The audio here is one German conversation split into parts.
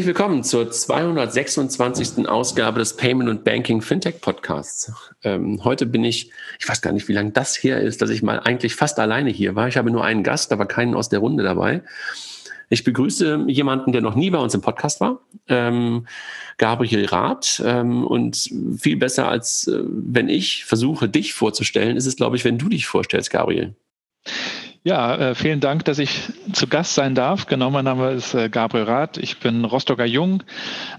Herzlich willkommen zur 226. Ausgabe des Payment und Banking Fintech Podcasts. Ähm, heute bin ich, ich weiß gar nicht, wie lange das her ist, dass ich mal eigentlich fast alleine hier war. Ich habe nur einen Gast, aber keinen aus der Runde dabei. Ich begrüße jemanden, der noch nie bei uns im Podcast war, ähm, Gabriel Rath. Ähm, und viel besser als äh, wenn ich versuche, dich vorzustellen, ist es, glaube ich, wenn du dich vorstellst, Gabriel. Ja, äh, vielen Dank, dass ich zu Gast sein darf. Genau, mein Name ist äh, Gabriel Rath. Ich bin Rostocker Jung,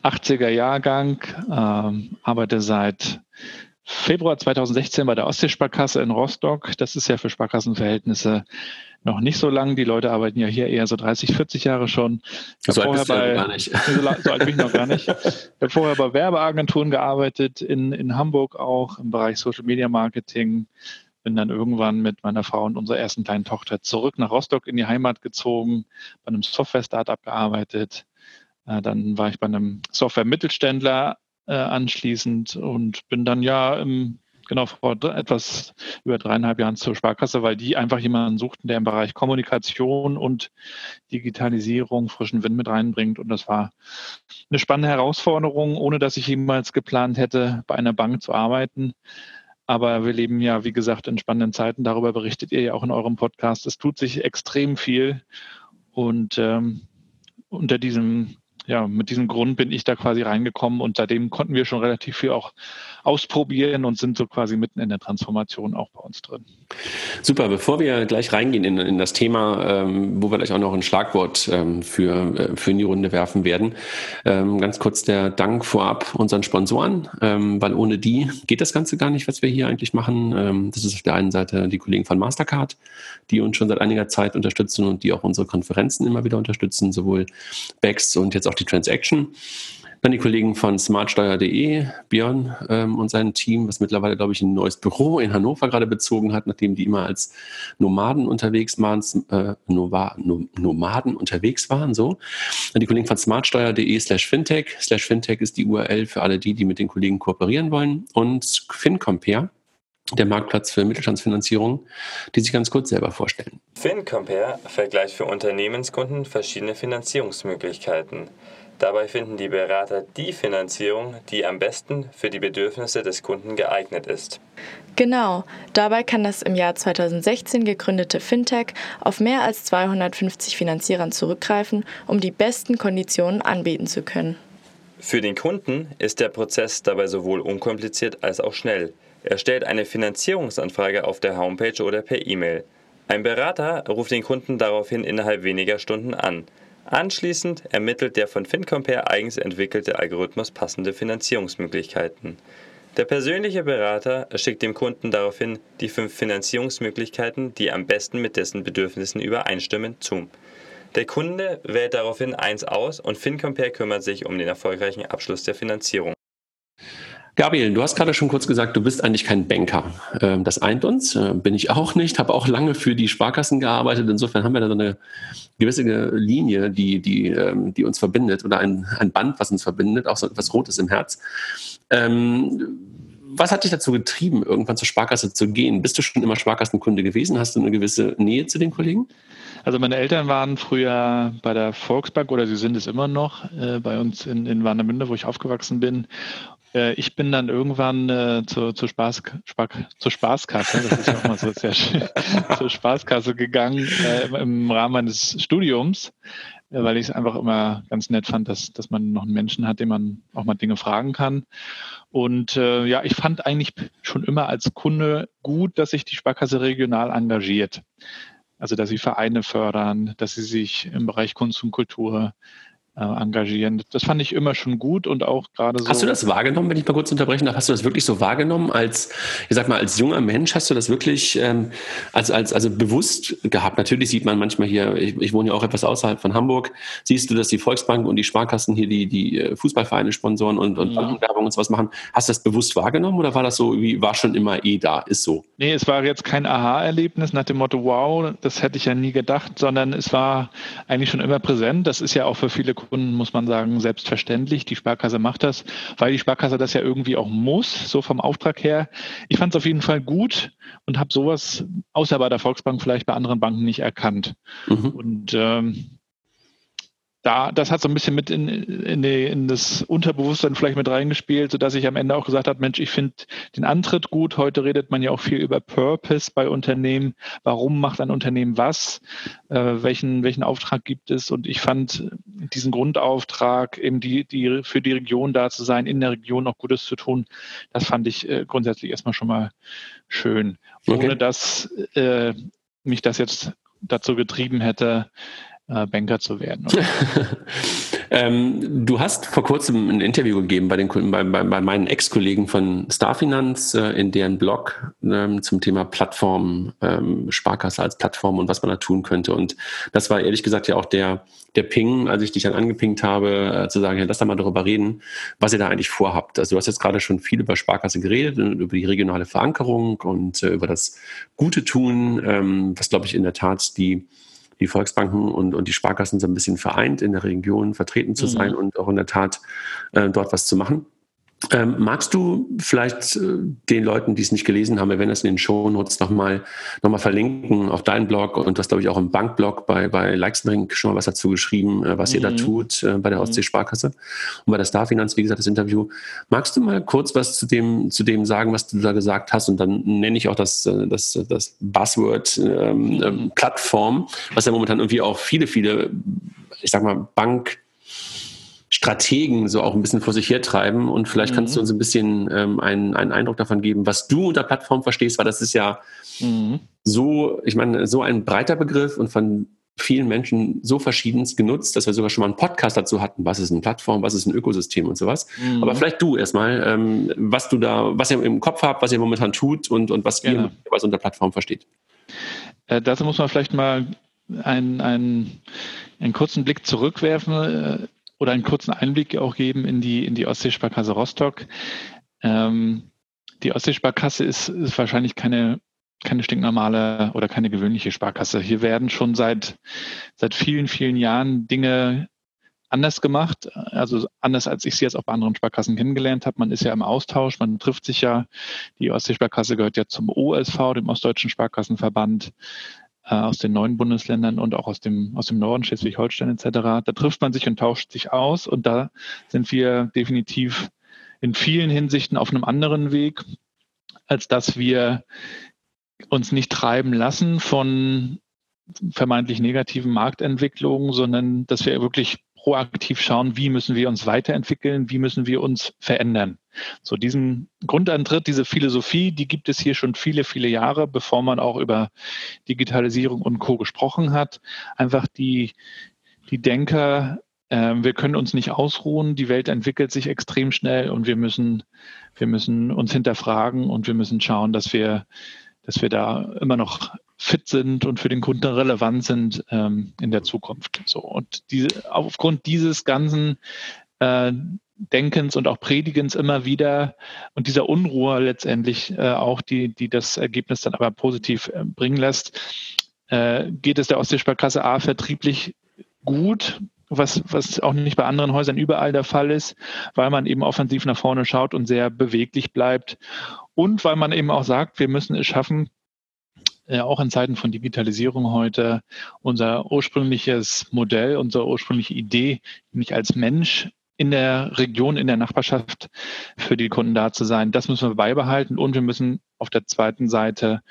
80er Jahrgang, ähm, arbeite seit Februar 2016 bei der Ostseesparkasse in Rostock. Das ist ja für Sparkassenverhältnisse noch nicht so lang. Die Leute arbeiten ja hier eher so 30, 40 Jahre schon. So alt bei, ja gar nicht. So, so alt bin ich noch gar nicht. Ich habe vorher bei Werbeagenturen gearbeitet, in, in Hamburg auch im Bereich Social Media Marketing, bin dann irgendwann mit meiner Frau und unserer ersten kleinen Tochter zurück nach Rostock in die Heimat gezogen, bei einem Software-Startup gearbeitet. Äh, dann war ich bei einem Software-Mittelständler äh, anschließend und bin dann ja im, genau vor etwas über dreieinhalb Jahren zur Sparkasse, weil die einfach jemanden suchten, der im Bereich Kommunikation und Digitalisierung frischen Wind mit reinbringt. Und das war eine spannende Herausforderung, ohne dass ich jemals geplant hätte, bei einer Bank zu arbeiten. Aber wir leben ja, wie gesagt, in spannenden Zeiten. Darüber berichtet ihr ja auch in eurem Podcast. Es tut sich extrem viel. Und ähm, unter diesem ja, mit diesem Grund bin ich da quasi reingekommen und seitdem konnten wir schon relativ viel auch ausprobieren und sind so quasi mitten in der Transformation auch bei uns drin. Super, bevor wir gleich reingehen in, in das Thema, ähm, wo wir gleich auch noch ein Schlagwort ähm, für, äh, für in die Runde werfen werden, ähm, ganz kurz der Dank vorab unseren Sponsoren, ähm, weil ohne die geht das Ganze gar nicht, was wir hier eigentlich machen. Ähm, das ist auf der einen Seite die Kollegen von Mastercard, die uns schon seit einiger Zeit unterstützen und die auch unsere Konferenzen immer wieder unterstützen, sowohl BEX und jetzt auch die Transaction. Dann die Kollegen von smartsteuer.de, Björn ähm, und sein Team, was mittlerweile, glaube ich, ein neues Büro in Hannover gerade bezogen hat, nachdem die immer als Nomaden unterwegs waren, äh, Nomaden unterwegs waren, so. Dann die Kollegen von smartsteuer.de slash fintech. Slash fintech ist die URL für alle die, die mit den Kollegen kooperieren wollen. Und FinCompare, der Marktplatz für Mittelstandsfinanzierung, die sich ganz kurz selber vorstellen. FinCompare vergleicht für Unternehmenskunden verschiedene Finanzierungsmöglichkeiten. Dabei finden die Berater die Finanzierung, die am besten für die Bedürfnisse des Kunden geeignet ist. Genau, dabei kann das im Jahr 2016 gegründete Fintech auf mehr als 250 Finanzierern zurückgreifen, um die besten Konditionen anbieten zu können. Für den Kunden ist der Prozess dabei sowohl unkompliziert als auch schnell. Er stellt eine Finanzierungsanfrage auf der Homepage oder per E-Mail. Ein Berater ruft den Kunden daraufhin innerhalb weniger Stunden an. Anschließend ermittelt der von FinCompare eigens entwickelte Algorithmus passende Finanzierungsmöglichkeiten. Der persönliche Berater schickt dem Kunden daraufhin die fünf Finanzierungsmöglichkeiten, die am besten mit dessen Bedürfnissen übereinstimmen, zu. Der Kunde wählt daraufhin eins aus und FinCompare kümmert sich um den erfolgreichen Abschluss der Finanzierung. Gabriel, du hast gerade schon kurz gesagt, du bist eigentlich kein Banker. Ähm, das eint uns, äh, bin ich auch nicht, habe auch lange für die Sparkassen gearbeitet. Insofern haben wir da so eine gewisse Linie, die, die, ähm, die uns verbindet oder ein, ein Band, was uns verbindet, auch so etwas Rotes im Herz. Ähm, was hat dich dazu getrieben, irgendwann zur Sparkasse zu gehen? Bist du schon immer Sparkassenkunde gewesen? Hast du eine gewisse Nähe zu den Kollegen? Also meine Eltern waren früher bei der Volksbank oder sie sind es immer noch äh, bei uns in, in Warnemünde, wo ich aufgewachsen bin. Äh, ich bin dann irgendwann äh, zur, zur, Spaß, Spark, zur Spaßkasse, das ist ja auch mal so sehr schön, zur Spaßkasse gegangen äh, im Rahmen meines Studiums, äh, weil ich es einfach immer ganz nett fand, dass, dass man noch einen Menschen hat, den man auch mal Dinge fragen kann. Und äh, ja, ich fand eigentlich schon immer als Kunde gut, dass sich die Sparkasse regional engagiert. Also dass sie Vereine fördern, dass sie sich im Bereich Kunst und Kultur engagieren. Das fand ich immer schon gut und auch gerade so. Hast du das wahrgenommen, wenn ich mal kurz unterbrechen darf? Hast du das wirklich so wahrgenommen als, ich sag mal, als junger Mensch? Hast du das wirklich ähm, als, als, also bewusst gehabt? Natürlich sieht man manchmal hier, ich, ich wohne ja auch etwas außerhalb von Hamburg, siehst du, dass die Volksbanken und die Sparkassen hier die, die äh, Fußballvereine sponsoren und, und mhm. Bankenwerbung und sowas machen. Hast du das bewusst wahrgenommen oder war das so, wie war schon immer eh da? Ist so? Nee, es war jetzt kein Aha-Erlebnis nach dem Motto, wow, das hätte ich ja nie gedacht, sondern es war eigentlich schon immer präsent. Das ist ja auch für viele Kunden, muss man sagen, selbstverständlich. Die Sparkasse macht das, weil die Sparkasse das ja irgendwie auch muss, so vom Auftrag her. Ich fand es auf jeden Fall gut und habe sowas außer bei der Volksbank vielleicht bei anderen Banken nicht erkannt. Mhm. Und ähm, da, das hat so ein bisschen mit in, in, die, in das Unterbewusstsein vielleicht mit reingespielt, sodass ich am Ende auch gesagt habe, Mensch, ich finde den Antritt gut. Heute redet man ja auch viel über Purpose bei Unternehmen. Warum macht ein Unternehmen was? Äh, welchen, welchen Auftrag gibt es? Und ich fand diesen Grundauftrag, eben die, die für die Region da zu sein, in der Region auch Gutes zu tun, das fand ich äh, grundsätzlich erstmal schon mal schön. Ohne okay. dass äh, mich das jetzt dazu getrieben hätte, äh, Banker zu werden. ähm, du hast vor kurzem ein Interview gegeben bei, den, bei, bei, bei meinen Ex-Kollegen von Starfinanz äh, in deren Blog ähm, zum Thema Plattform, ähm, Sparkasse als Plattform und was man da tun könnte. Und das war ehrlich gesagt ja auch der, der Ping, als ich dich dann angepinkt habe, äh, zu sagen, ja, lass da mal darüber reden, was ihr da eigentlich vorhabt. Also du hast jetzt gerade schon viel über Sparkasse geredet, über die regionale Verankerung und äh, über das Gute tun, ähm, was glaube ich in der Tat die die Volksbanken und, und die Sparkassen so ein bisschen vereint, in der Region vertreten zu mhm. sein und auch in der Tat äh, dort was zu machen. Ähm, magst du vielleicht äh, den Leuten, die es nicht gelesen haben, wir werden das in den Shownotes nochmal noch mal verlinken auf deinen Blog und du hast, glaube ich, auch im Bankblog bei, bei Leixenring schon mal was dazu geschrieben, äh, was mhm. ihr da mhm. tut äh, bei der mhm. Ostsee-Sparkasse und bei der Starfinanz, wie gesagt, das Interview. Magst du mal kurz was zu dem, zu dem sagen, was du da gesagt hast und dann nenne ich auch das, äh, das, das Buzzword ähm, mhm. Ähm, Plattform, was ja momentan irgendwie auch viele, viele, ich sag mal, Bank- Strategen so auch ein bisschen vor sich hertreiben. Und vielleicht mhm. kannst du mhm. uns ein bisschen ähm, einen, einen Eindruck davon geben, was du unter Plattform verstehst, weil das ist ja mhm. so, ich meine, so ein breiter Begriff und von vielen Menschen so verschiedenst genutzt, dass wir sogar schon mal einen Podcast dazu hatten, was ist eine Plattform, was ist ein Ökosystem und sowas. Mhm. Aber vielleicht du erstmal, ähm, was du da, was ihr im Kopf habt, was ihr momentan tut und, und was Gerne. ihr was unter Plattform versteht. Äh, dazu muss man vielleicht mal einen, einen, einen kurzen Blick zurückwerfen. Oder einen kurzen Einblick auch geben in die, in die Ostseesparkasse Rostock. Ähm, die Ostseesparkasse ist, ist wahrscheinlich keine, keine stinknormale oder keine gewöhnliche Sparkasse. Hier werden schon seit, seit vielen, vielen Jahren Dinge anders gemacht, also anders als ich sie jetzt auch bei anderen Sparkassen kennengelernt habe. Man ist ja im Austausch, man trifft sich ja. Die Ostseesparkasse gehört ja zum OSV, dem Ostdeutschen Sparkassenverband äh, aus den neuen Bundesländern und auch aus dem, aus dem Norden, Schleswig-Holstein etc. Da trifft man sich und tauscht sich aus und da sind wir definitiv in vielen Hinsichten auf einem anderen Weg, als dass wir uns nicht treiben lassen von vermeintlich negativen Marktentwicklungen, sondern dass wir wirklich proaktiv schauen, wie müssen wir uns weiterentwickeln, wie müssen wir uns verändern. So diesen Grundantritt, diese Philosophie, die gibt es hier schon viele, viele Jahre, bevor man auch über Digitalisierung und Co. gesprochen hat. Einfach die, die Denker, äh, wir können uns nicht ausruhen, die Welt entwickelt sich extrem schnell und wir müssen, wir müssen uns hinterfragen und wir müssen schauen, dass wir, dass wir da immer noch fit sind und für den Kunden relevant sind ähm, in der Zukunft. So und diese, aufgrund dieses ganzen äh, Denkens und auch Predigens immer wieder und dieser Unruhe letztendlich äh, auch, die, die das Ergebnis dann aber positiv äh, bringen lässt, äh, geht es der Ostseesparkasse A vertrieblich gut, was, was auch nicht bei anderen Häusern überall der Fall ist, weil man eben offensiv nach vorne schaut und sehr beweglich bleibt und weil man eben auch sagt, wir müssen es schaffen, äh, auch in Zeiten von Digitalisierung heute unser ursprüngliches Modell, unsere ursprüngliche Idee, nämlich als Mensch in der Region, in der Nachbarschaft für die Kunden da zu sein. Das müssen wir beibehalten und wir müssen auf der zweiten Seite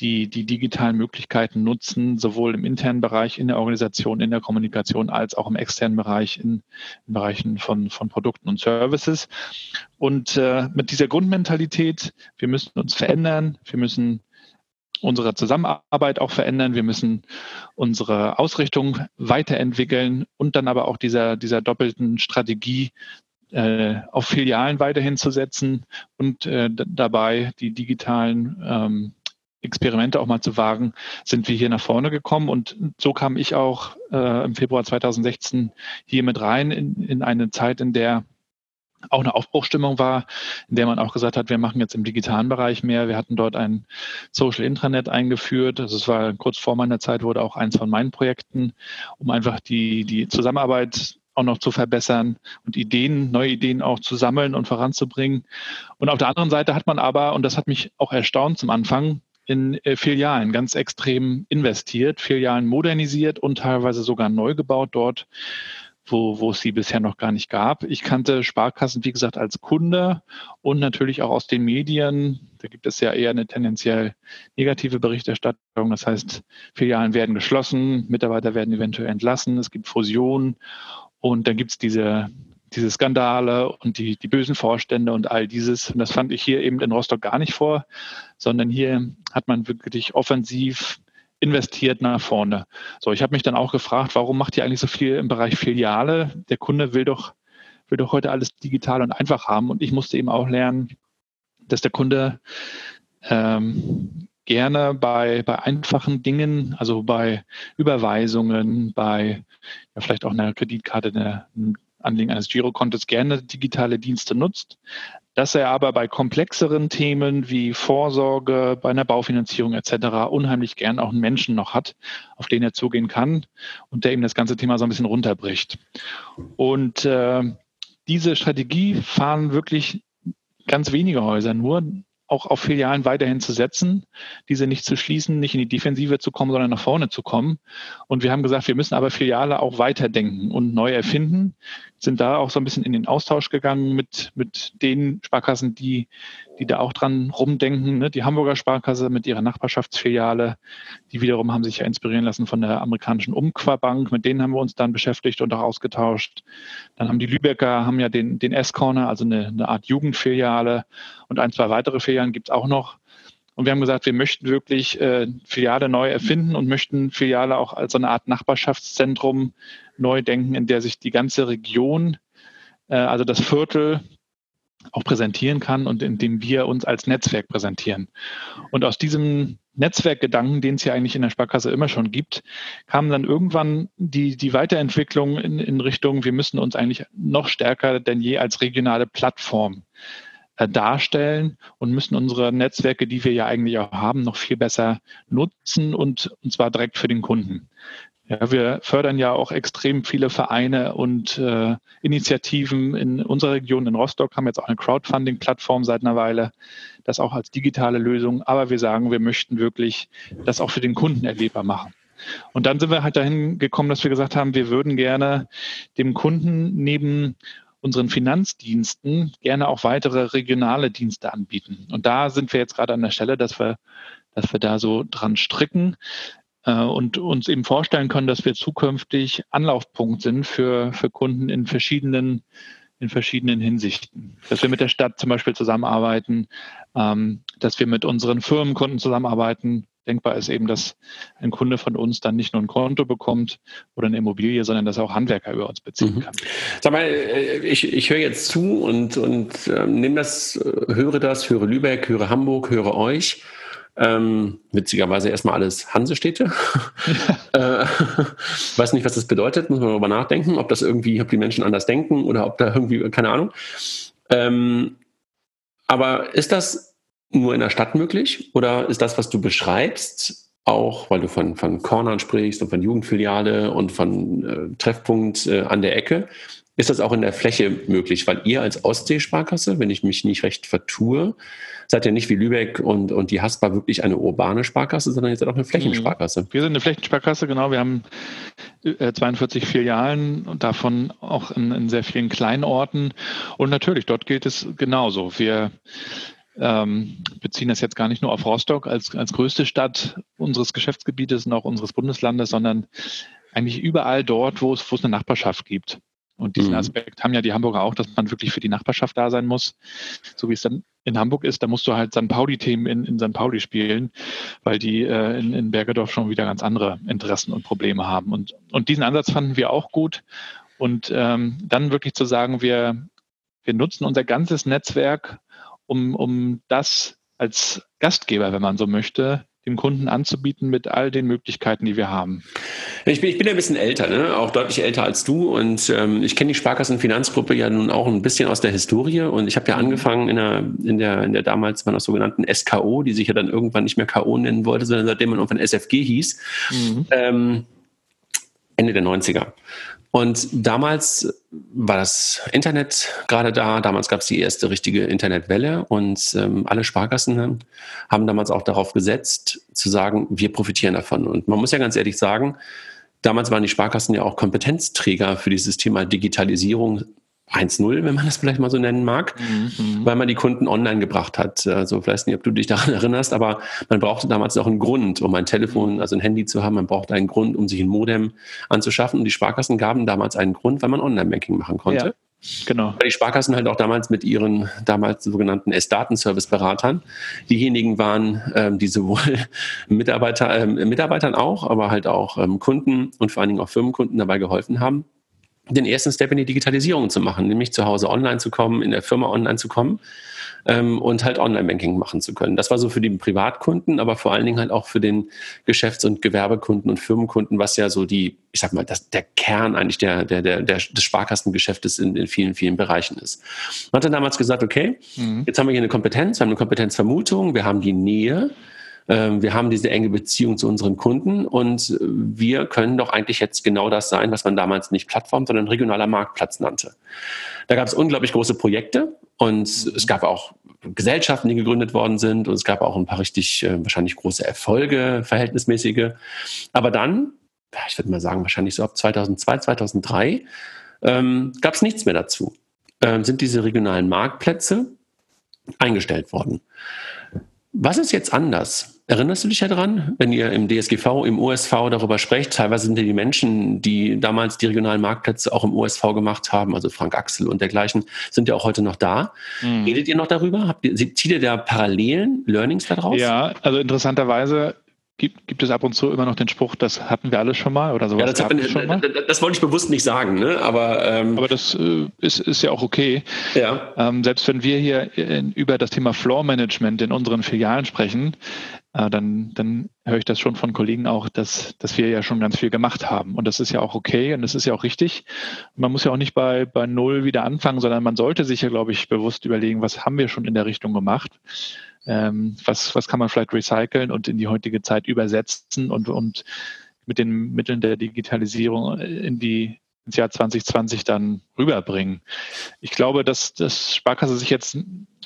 die, die digitalen Möglichkeiten nutzen, sowohl im internen Bereich, in der Organisation, in der Kommunikation, als auch im externen Bereich, in, in Bereichen von, von Produkten und Services. Und äh, mit dieser Grundmentalität, wir müssen uns verändern, wir müssen unsere Zusammenarbeit auch verändern. Wir müssen unsere Ausrichtung weiterentwickeln und dann aber auch dieser, dieser doppelten Strategie äh, auf Filialen weiterhin zu setzen und äh, dabei die digitalen ähm, Experimente auch mal zu wagen, sind wir hier nach vorne gekommen. Und so kam ich auch äh, im Februar 2016 hier mit rein in, in eine Zeit, in der auch eine Aufbruchstimmung war, in der man auch gesagt hat, wir machen jetzt im digitalen Bereich mehr. Wir hatten dort ein Social Intranet eingeführt. Also es war kurz vor meiner Zeit, wurde auch eins von meinen Projekten, um einfach die, die Zusammenarbeit auch noch zu verbessern und Ideen, neue Ideen auch zu sammeln und voranzubringen. Und auf der anderen Seite hat man aber, und das hat mich auch erstaunt zum Anfang, in äh, Filialen ganz extrem investiert, Filialen modernisiert und teilweise sogar neu gebaut dort, wo, wo es sie bisher noch gar nicht gab. Ich kannte Sparkassen, wie gesagt, als Kunde und natürlich auch aus den Medien. Da gibt es ja eher eine tendenziell negative Berichterstattung. Das heißt, Filialen werden geschlossen, Mitarbeiter werden eventuell entlassen, es gibt Fusionen und dann gibt es diese diese Skandale und die, die bösen Vorstände und all dieses. Und das fand ich hier eben in Rostock gar nicht vor, sondern hier hat man wirklich offensiv investiert nach vorne. So, ich habe mich dann auch gefragt, warum macht ihr eigentlich so viel im Bereich Filiale? Der Kunde will doch, will doch heute alles digital und einfach haben. Und ich musste eben auch lernen, dass der Kunde ähm, gerne bei, bei einfachen Dingen, also bei Überweisungen, bei ja, vielleicht auch einer Kreditkarte, einer, Anlegen eines Girokontos gerne digitale Dienste nutzt, dass er aber bei komplexeren Themen wie Vorsorge, bei einer Baufinanzierung etc. unheimlich gern auch einen Menschen noch hat, auf den er zugehen kann und der ihm das ganze Thema so ein bisschen runterbricht. Und äh, diese Strategie fahren wirklich ganz wenige Häuser nur, auch auf Filialen weiterhin zu setzen, diese nicht zu schließen, nicht in die Defensive zu kommen, sondern nach vorne zu kommen. Und wir haben gesagt, wir müssen aber Filiale auch weiterdenken und neu erfinden, sind da auch so ein bisschen in den Austausch gegangen mit, mit den Sparkassen, die, die da auch dran rumdenken. Ne? Die Hamburger Sparkasse mit ihrer Nachbarschaftsfiliale, die wiederum haben sich ja inspirieren lassen von der amerikanischen Umquabank. Mit denen haben wir uns dann beschäftigt und auch ausgetauscht. Dann haben die Lübecker haben ja den, den S-Corner, also eine, eine Art Jugendfiliale und ein, zwei weitere Filialen gibt es auch noch. Und wir haben gesagt, wir möchten wirklich äh, Filiale neu erfinden und möchten Filiale auch als eine Art Nachbarschaftszentrum neu denken, in der sich die ganze Region, äh, also das Viertel, auch präsentieren kann und in dem wir uns als Netzwerk präsentieren. Und aus diesem Netzwerkgedanken, den es ja eigentlich in der Sparkasse immer schon gibt, kam dann irgendwann die, die Weiterentwicklung in, in Richtung, wir müssen uns eigentlich noch stärker denn je als regionale Plattform darstellen und müssen unsere Netzwerke, die wir ja eigentlich auch haben, noch viel besser nutzen und, und zwar direkt für den Kunden. Ja, wir fördern ja auch extrem viele Vereine und äh, Initiativen in unserer Region in Rostock, haben jetzt auch eine Crowdfunding-Plattform seit einer Weile, das auch als digitale Lösung. Aber wir sagen, wir möchten wirklich das auch für den Kunden erlebbar machen. Und dann sind wir halt dahin gekommen, dass wir gesagt haben, wir würden gerne dem Kunden neben unseren Finanzdiensten gerne auch weitere regionale Dienste anbieten. Und da sind wir jetzt gerade an der Stelle, dass wir, dass wir da so dran stricken äh, und uns eben vorstellen können, dass wir zukünftig Anlaufpunkt sind für, für Kunden in verschiedenen in verschiedenen Hinsichten. Dass wir mit der Stadt zum Beispiel zusammenarbeiten, ähm, dass wir mit unseren Firmenkunden zusammenarbeiten, denkbar ist eben, dass ein Kunde von uns dann nicht nur ein Konto bekommt oder eine Immobilie, sondern dass er auch Handwerker über uns beziehen mhm. kann. Sag mal, äh, ich, ich höre jetzt zu und, und äh, nehme das, höre das, höre Lübeck, höre Hamburg, höre euch. Ähm, witzigerweise erstmal alles Hansestädte. Ja. äh, weiß nicht, was das bedeutet, muss man darüber nachdenken, ob das irgendwie, ob die Menschen anders denken oder ob da irgendwie, keine Ahnung. Ähm, aber ist das nur in der Stadt möglich? Oder ist das, was du beschreibst, auch, weil du von, von Cornern sprichst und von Jugendfiliale und von äh, Treffpunkt äh, an der Ecke, ist das auch in der Fläche möglich? Weil ihr als Ostsee-Sparkasse, wenn ich mich nicht recht vertue, seid ja nicht wie Lübeck und, und die Haspa wirklich eine urbane Sparkasse, sondern ihr seid auch eine Flächensparkasse. Wir sind eine Flächensparkasse, genau. Wir haben äh, 42 Filialen und davon auch in, in sehr vielen Kleinorten. Und natürlich, dort gilt es genauso. Wir ähm, beziehen das jetzt gar nicht nur auf Rostock als, als größte Stadt unseres Geschäftsgebietes und auch unseres Bundeslandes, sondern eigentlich überall dort, wo es, wo es eine Nachbarschaft gibt. Und diesen mhm. Aspekt haben ja die Hamburger auch, dass man wirklich für die Nachbarschaft da sein muss, so wie es dann in Hamburg ist, da musst du halt St. Pauli-Themen in, in St. Pauli spielen, weil die äh, in, in Bergedorf schon wieder ganz andere Interessen und Probleme haben. Und, und diesen Ansatz fanden wir auch gut. Und ähm, dann wirklich zu sagen, wir, wir nutzen unser ganzes Netzwerk, um, um das als Gastgeber, wenn man so möchte, dem Kunden anzubieten mit all den Möglichkeiten, die wir haben. Ich bin, ich bin ja ein bisschen älter, ne? auch deutlich älter als du und ähm, ich kenne die Sparkassenfinanzgruppe ja nun auch ein bisschen aus der Historie und ich habe ja mhm. angefangen in der, in der, in der damals man noch sogenannten SKO, die sich ja dann irgendwann nicht mehr KO nennen wollte, sondern seitdem man irgendwann SFG hieß, mhm. ähm, Ende der 90er. Und damals war das Internet gerade da. Damals gab es die erste richtige Internetwelle und ähm, alle Sparkassen haben damals auch darauf gesetzt, zu sagen, wir profitieren davon. Und man muss ja ganz ehrlich sagen, damals waren die Sparkassen ja auch Kompetenzträger für dieses Thema Digitalisierung 1.0, wenn man das vielleicht mal so nennen mag, mhm. weil man die Kunden online gebracht hat. Also vielleicht nicht, ob du dich daran erinnerst, aber man brauchte damals auch einen Grund, um ein Telefon, also ein Handy zu haben. Man brauchte einen Grund, um sich ein Modem anzuschaffen. Und die Sparkassen gaben damals einen Grund, weil man Online-Banking machen konnte. Ja. Genau. Weil die Sparkassen halt auch damals mit ihren damals sogenannten S-Datenservice-Beratern diejenigen waren, ähm, die sowohl Mitarbeiter, äh, Mitarbeitern auch, aber halt auch ähm, Kunden und vor allen Dingen auch Firmenkunden dabei geholfen haben, den ersten Step in die Digitalisierung zu machen, nämlich zu Hause online zu kommen, in der Firma online zu kommen ähm, und halt Online-Banking machen zu können. Das war so für die Privatkunden, aber vor allen Dingen halt auch für den Geschäfts- und Gewerbekunden und Firmenkunden, was ja so die, ich sag mal, das, der Kern eigentlich der, der, der, der des Sparkassengeschäftes in, in vielen, vielen Bereichen ist. Man hat dann damals gesagt, okay, mhm. jetzt haben wir hier eine Kompetenz, wir haben eine Kompetenzvermutung, wir haben die Nähe, wir haben diese enge Beziehung zu unseren Kunden und wir können doch eigentlich jetzt genau das sein, was man damals nicht Plattform, sondern regionaler Marktplatz nannte. Da gab es unglaublich große Projekte und es gab auch Gesellschaften, die gegründet worden sind und es gab auch ein paar richtig äh, wahrscheinlich große Erfolge, verhältnismäßige. Aber dann, ich würde mal sagen, wahrscheinlich so ab 2002, 2003, ähm, gab es nichts mehr dazu. Ähm, sind diese regionalen Marktplätze eingestellt worden. Was ist jetzt anders? Erinnerst du dich ja dran, wenn ihr im DSGV, im USV darüber sprecht? Teilweise sind ja die Menschen, die damals die regionalen Marktplätze auch im USV gemacht haben, also Frank Axel und dergleichen, sind ja auch heute noch da. Mhm. Redet ihr noch darüber? Habt ihr, zieht ihr da Parallelen, Learnings daraus? Ja, also interessanterweise gibt, gibt es ab und zu immer noch den Spruch, das hatten wir alle schon mal oder sowas. Ja, das, man, schon mal. das wollte ich bewusst nicht sagen, ne? aber. Ähm, aber das äh, ist, ist ja auch okay. Ja. Ähm, selbst wenn wir hier in, über das Thema Floor Management in unseren Filialen sprechen, äh, dann, dann höre ich das schon von Kollegen auch, dass, dass wir ja schon ganz viel gemacht haben. Und das ist ja auch okay und das ist ja auch richtig. Man muss ja auch nicht bei, bei Null wieder anfangen, sondern man sollte sich ja, glaube ich, bewusst überlegen, was haben wir schon in der Richtung gemacht ähm, was, was kann man vielleicht recyceln und in die heutige Zeit übersetzen und, und mit den Mitteln der Digitalisierung in die ins Jahr 2020 dann rüberbringen. Ich glaube, dass das Sparkasse sich jetzt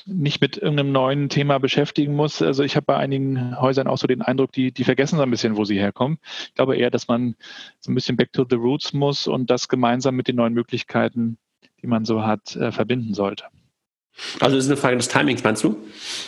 nicht mit irgendeinem neuen Thema beschäftigen muss. Also ich habe bei einigen Häusern auch so den Eindruck, die, die vergessen so ein bisschen, wo sie herkommen. Ich glaube eher, dass man so ein bisschen back to the roots muss und das gemeinsam mit den neuen Möglichkeiten, die man so hat, äh, verbinden sollte. Also ist eine Frage des Timings, meinst du?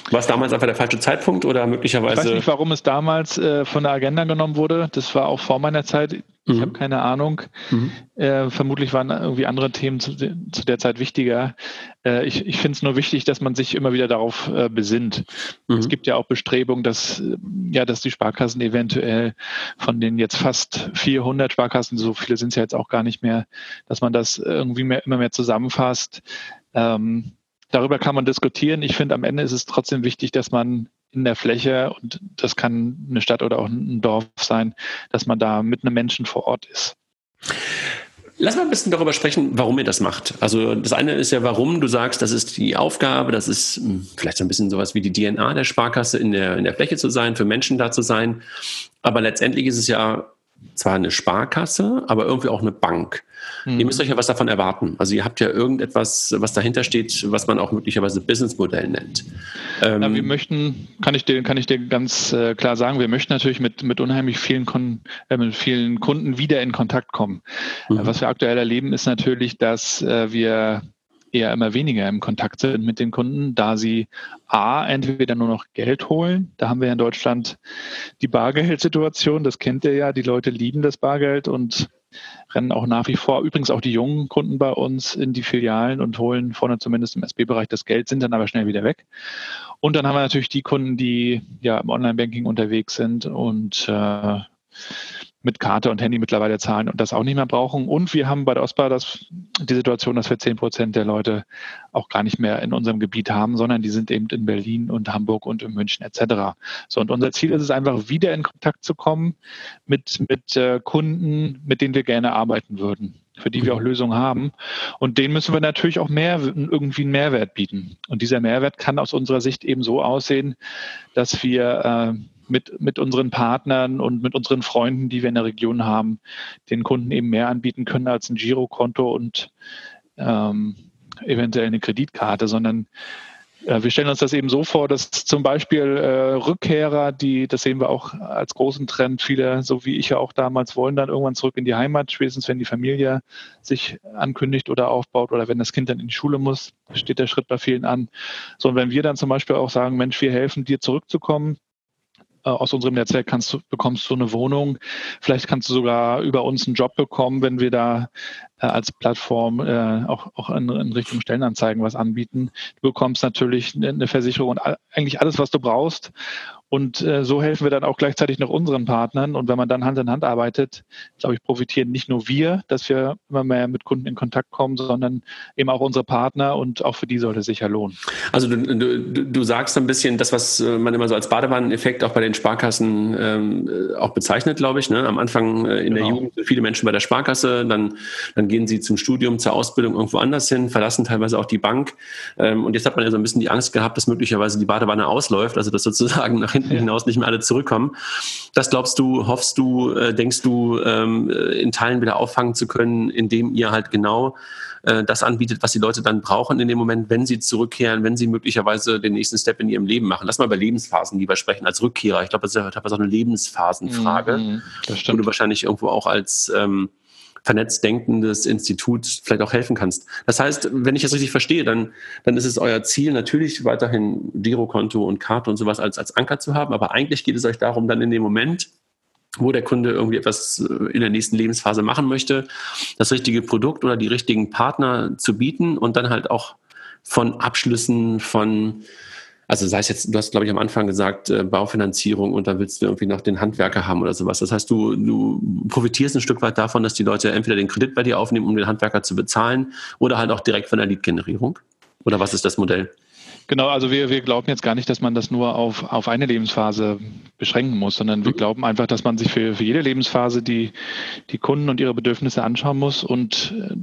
War es damals einfach der falsche Zeitpunkt oder möglicherweise? Ich weiß nicht, warum es damals äh, von der Agenda genommen wurde. Das war auch vor meiner Zeit. Ich mhm. habe keine Ahnung. Mhm. Äh, vermutlich waren irgendwie andere Themen zu, zu der Zeit wichtiger. Äh, ich ich finde es nur wichtig, dass man sich immer wieder darauf äh, besinnt. Mhm. Es gibt ja auch Bestrebungen, dass, ja, dass die Sparkassen eventuell von den jetzt fast 400 Sparkassen, so viele sind es ja jetzt auch gar nicht mehr, dass man das irgendwie mehr, immer mehr zusammenfasst. Ähm, darüber kann man diskutieren. Ich finde, am Ende ist es trotzdem wichtig, dass man in der Fläche, und das kann eine Stadt oder auch ein Dorf sein, dass man da mit einem Menschen vor Ort ist. Lass mal ein bisschen darüber sprechen, warum ihr das macht. Also das eine ist ja, warum du sagst, das ist die Aufgabe, das ist hm, vielleicht so ein bisschen sowas wie die DNA der Sparkasse, in der, in der Fläche zu sein, für Menschen da zu sein. Aber letztendlich ist es ja zwar eine Sparkasse, aber irgendwie auch eine Bank. Mhm. Ihr müsst euch ja was davon erwarten. Also ihr habt ja irgendetwas, was dahinter steht, was man auch möglicherweise Businessmodell nennt. Ähm, ja, wir möchten, kann ich dir, kann ich dir ganz äh, klar sagen, wir möchten natürlich mit, mit unheimlich vielen, Kon äh, mit vielen Kunden wieder in Kontakt kommen. Mhm. Äh, was wir aktuell erleben, ist natürlich, dass äh, wir eher immer weniger im Kontakt sind mit den Kunden, da sie A, entweder nur noch Geld holen. Da haben wir in Deutschland die Bargeldsituation, das kennt ihr ja, die Leute lieben das Bargeld und rennen auch nach wie vor, übrigens auch die jungen Kunden bei uns in die Filialen und holen vorne zumindest im SB-Bereich das Geld, sind dann aber schnell wieder weg. Und dann haben wir natürlich die Kunden, die ja im Online-Banking unterwegs sind und äh, mit Karte und Handy mittlerweile zahlen und das auch nicht mehr brauchen. Und wir haben bei der OSPA das, die Situation, dass wir 10 Prozent der Leute auch gar nicht mehr in unserem Gebiet haben, sondern die sind eben in Berlin und Hamburg und in München etc. So, und unser Ziel ist es einfach, wieder in Kontakt zu kommen mit, mit äh, Kunden, mit denen wir gerne arbeiten würden für die wir auch Lösungen haben. Und denen müssen wir natürlich auch mehr, irgendwie einen Mehrwert bieten. Und dieser Mehrwert kann aus unserer Sicht eben so aussehen, dass wir äh, mit, mit unseren Partnern und mit unseren Freunden, die wir in der Region haben, den Kunden eben mehr anbieten können als ein Girokonto und ähm, eventuell eine Kreditkarte, sondern äh, wir stellen uns das eben so vor, dass zum Beispiel äh, Rückkehrer, die, das sehen wir auch als großen Trend, viele, so wie ich ja auch damals, wollen dann irgendwann zurück in die Heimat, spätestens wenn die Familie sich ankündigt oder aufbaut oder wenn das Kind dann in die Schule muss, steht der Schritt bei vielen an. So, und wenn wir dann zum Beispiel auch sagen, Mensch, wir helfen dir zurückzukommen, aus unserem Netzwerk kannst bekommst du eine Wohnung. Vielleicht kannst du sogar über uns einen Job bekommen, wenn wir da äh, als Plattform äh, auch, auch in, in, Richtung Stellenanzeigen was anbieten. Du bekommst natürlich eine Versicherung und eigentlich alles, was du brauchst. Und äh, so helfen wir dann auch gleichzeitig noch unseren Partnern. Und wenn man dann Hand in Hand arbeitet, glaube ich, profitieren nicht nur wir, dass wir immer mehr mit Kunden in Kontakt kommen, sondern eben auch unsere Partner und auch für die sollte es sich ja lohnen. Also du, du, du sagst ein bisschen das, was äh, man immer so als Badewanneneffekt auch bei den Sparkassen ähm, äh, auch bezeichnet, glaube ich. Ne? Am Anfang äh, in genau. der Jugend sind viele Menschen bei der Sparkasse, dann, dann gehen sie zum Studium, zur Ausbildung irgendwo anders hin, verlassen teilweise auch die Bank. Ähm, und jetzt hat man ja so ein bisschen die Angst gehabt, dass möglicherweise die Badewanne ausläuft, also dass sozusagen nach hinten hinaus nicht mehr alle zurückkommen. Das glaubst du, hoffst du, äh, denkst du, ähm, in Teilen wieder auffangen zu können, indem ihr halt genau äh, das anbietet, was die Leute dann brauchen in dem Moment, wenn sie zurückkehren, wenn sie möglicherweise den nächsten Step in ihrem Leben machen. Lass mal über Lebensphasen lieber sprechen als Rückkehrer. Ich glaube, das ist ja auch eine Lebensphasenfrage, mhm, das stimmt. wo du wahrscheinlich irgendwo auch als ähm, vernetzt denkendes Institut vielleicht auch helfen kannst. Das heißt, wenn ich das richtig verstehe, dann, dann ist es euer Ziel natürlich weiterhin Girokonto und Karte und sowas als, als Anker zu haben, aber eigentlich geht es euch darum, dann in dem Moment, wo der Kunde irgendwie etwas äh, in der nächsten Lebensphase machen möchte, das richtige Produkt oder die richtigen Partner zu bieten und dann halt auch von Abschlüssen, von also sei es jetzt, du hast, glaube ich, am Anfang gesagt, äh, Baufinanzierung und dann willst du irgendwie noch den Handwerker haben oder sowas. Das heißt, du, du profitierst ein Stück weit davon, dass die Leute entweder den Kredit bei dir aufnehmen, um den Handwerker zu bezahlen, oder halt auch direkt von der Lead-Generierung. Oder was ist das Modell? Genau, also wir, wir glauben jetzt gar nicht, dass man das nur auf, auf eine Lebensphase beschränken muss, sondern wir mhm. glauben einfach, dass man sich für, für jede Lebensphase die, die Kunden und ihre Bedürfnisse anschauen muss und äh,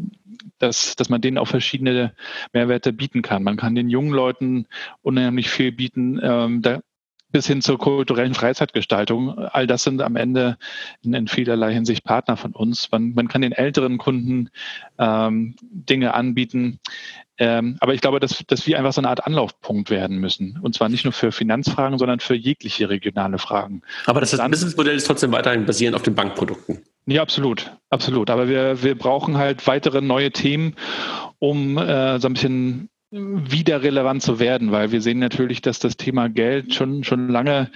dass, dass man denen auch verschiedene Mehrwerte bieten kann. Man kann den jungen Leuten unheimlich viel bieten, ähm, da, bis hin zur kulturellen Freizeitgestaltung. All das sind am Ende in, in vielerlei Hinsicht Partner von uns. Man, man kann den älteren Kunden ähm, Dinge anbieten. Ähm, aber ich glaube, dass, dass wir einfach so eine Art Anlaufpunkt werden müssen. Und zwar nicht nur für Finanzfragen, sondern für jegliche regionale Fragen. Aber das, das Businessmodell ist trotzdem weiterhin basierend auf den Bankprodukten. Ja, absolut, absolut. Aber wir, wir brauchen halt weitere neue Themen, um äh, so ein bisschen wieder relevant zu werden, weil wir sehen natürlich, dass das Thema Geld schon, schon lange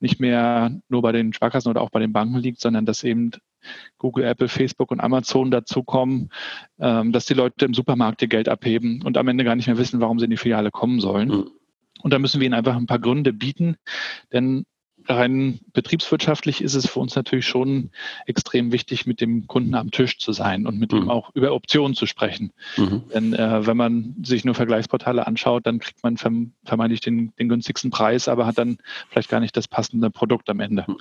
nicht mehr nur bei den Sparkassen oder auch bei den Banken liegt, sondern dass eben Google, Apple, Facebook und Amazon dazu kommen, ähm, dass die Leute im Supermarkt ihr Geld abheben und am Ende gar nicht mehr wissen, warum sie in die Filiale kommen sollen. Mhm. Und da müssen wir ihnen einfach ein paar Gründe bieten, denn rein betriebswirtschaftlich ist es für uns natürlich schon extrem wichtig, mit dem Kunden am Tisch zu sein und mit mhm. ihm auch über Optionen zu sprechen. Mhm. Denn äh, wenn man sich nur Vergleichsportale anschaut, dann kriegt man vermeintlich den, den, günstigsten Preis, aber hat dann vielleicht gar nicht das passende Produkt am Ende. Mhm.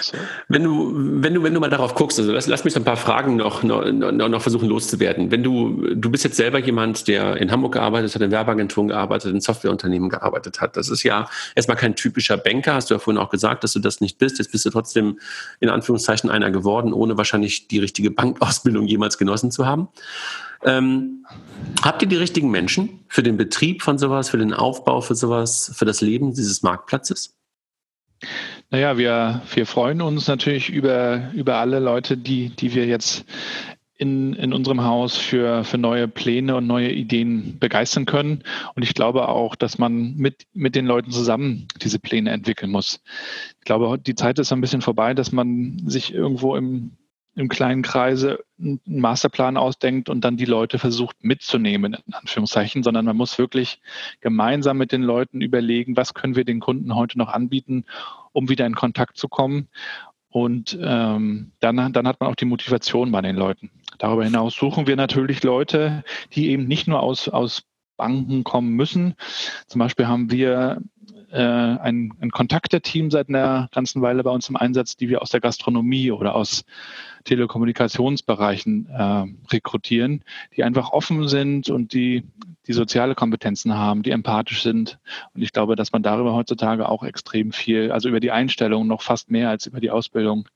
So. Wenn du, wenn du, wenn du mal darauf guckst, also lass, lass mich so ein paar Fragen noch, noch, noch versuchen loszuwerden. Wenn du, du bist jetzt selber jemand, der in Hamburg gearbeitet hat, in Werbeagenturen gearbeitet, in Softwareunternehmen gearbeitet hat. Das ist ja erstmal kein typischer Banker, hast du ja vorhin auch gesagt, dass du das nicht bist. Jetzt bist du trotzdem in Anführungszeichen einer geworden, ohne wahrscheinlich die richtige Bankausbildung jemals genossen zu haben. Ähm, habt ihr die richtigen Menschen für den Betrieb von sowas, für den Aufbau für sowas, für das Leben dieses Marktplatzes? Naja, wir, wir freuen uns natürlich über, über alle Leute, die, die wir jetzt in, in unserem Haus für, für neue Pläne und neue Ideen begeistern können. Und ich glaube auch, dass man mit, mit den Leuten zusammen diese Pläne entwickeln muss. Ich glaube, die Zeit ist ein bisschen vorbei, dass man sich irgendwo im im kleinen Kreise einen Masterplan ausdenkt und dann die Leute versucht mitzunehmen, in Anführungszeichen, sondern man muss wirklich gemeinsam mit den Leuten überlegen, was können wir den Kunden heute noch anbieten, um wieder in Kontakt zu kommen. Und ähm, dann, dann hat man auch die Motivation bei den Leuten. Darüber hinaus suchen wir natürlich Leute, die eben nicht nur aus, aus Banken kommen müssen. Zum Beispiel haben wir äh, ein, ein Kontakteteam seit einer ganzen Weile bei uns im Einsatz, die wir aus der Gastronomie oder aus Telekommunikationsbereichen äh, rekrutieren, die einfach offen sind und die die soziale Kompetenzen haben, die empathisch sind. Und ich glaube, dass man darüber heutzutage auch extrem viel, also über die Einstellung noch fast mehr als über die Ausbildung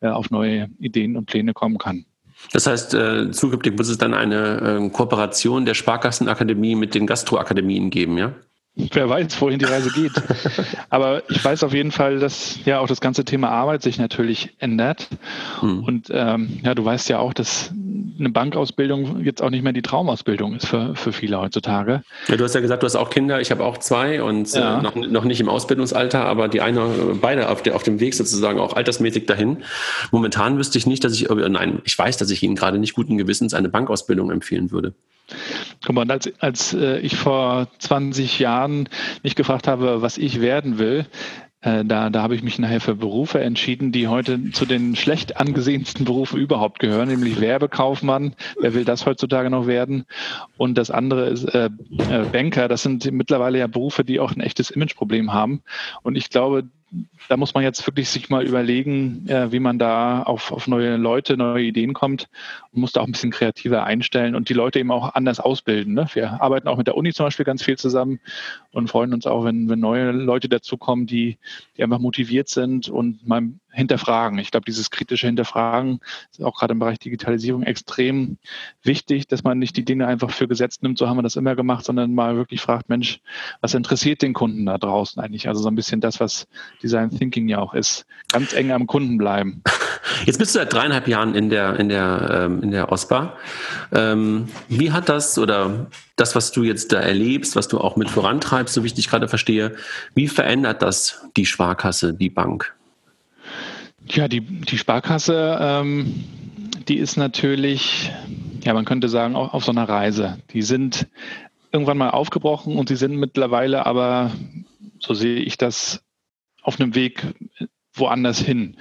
äh, auf neue Ideen und Pläne kommen kann. Das heißt, äh, zukünftig muss es dann eine äh, Kooperation der Sparkassenakademie mit den Gastroakademien geben, ja? Wer weiß, wohin die Reise geht. Aber ich weiß auf jeden Fall, dass ja auch das ganze Thema Arbeit sich natürlich ändert. Hm. Und ähm, ja, du weißt ja auch, dass eine Bankausbildung jetzt auch nicht mehr die Traumausbildung ist für, für viele heutzutage. Ja, du hast ja gesagt, du hast auch Kinder, ich habe auch zwei und äh, ja. äh, noch, noch nicht im Ausbildungsalter, aber die eine, beide auf, der, auf dem Weg sozusagen auch altersmäßig dahin. Momentan wüsste ich nicht, dass ich, nein, ich weiß, dass ich Ihnen gerade nicht guten Gewissens eine Bankausbildung empfehlen würde. Guck mal, als, als äh, ich vor 20 Jahren mich gefragt habe, was ich werden will, äh, da, da habe ich mich nachher für Berufe entschieden, die heute zu den schlecht angesehensten Berufen überhaupt gehören, nämlich Werbekaufmann. Wer will das heutzutage noch werden? Und das andere ist äh, äh Banker. Das sind mittlerweile ja Berufe, die auch ein echtes Imageproblem haben. Und ich glaube, da muss man jetzt wirklich sich mal überlegen, äh, wie man da auf, auf neue Leute, neue Ideen kommt und muss da auch ein bisschen kreativer einstellen und die Leute eben auch anders ausbilden. Ne? Wir arbeiten auch mit der Uni zum Beispiel ganz viel zusammen und freuen uns auch, wenn, wenn neue Leute dazukommen, die, die einfach motiviert sind und mal hinterfragen. Ich glaube, dieses kritische Hinterfragen ist auch gerade im Bereich Digitalisierung extrem wichtig, dass man nicht die Dinge einfach für gesetzt nimmt, so haben wir das immer gemacht, sondern mal wirklich fragt, Mensch, was interessiert den Kunden da draußen eigentlich? Also so ein bisschen das, was Design Thinking ja auch ist. Ganz eng am Kunden bleiben. Jetzt bist du seit dreieinhalb Jahren in der, in der, ähm, in der OSPA. Ähm, wie hat das oder das, was du jetzt da erlebst, was du auch mit vorantreibst, so wie ich dich gerade verstehe, wie verändert das die Sparkasse, die Bank? Ja, die, die Sparkasse, ähm, die ist natürlich, ja, man könnte sagen, auch auf so einer Reise. Die sind irgendwann mal aufgebrochen und sie sind mittlerweile aber, so sehe ich das, auf einem Weg woanders hin.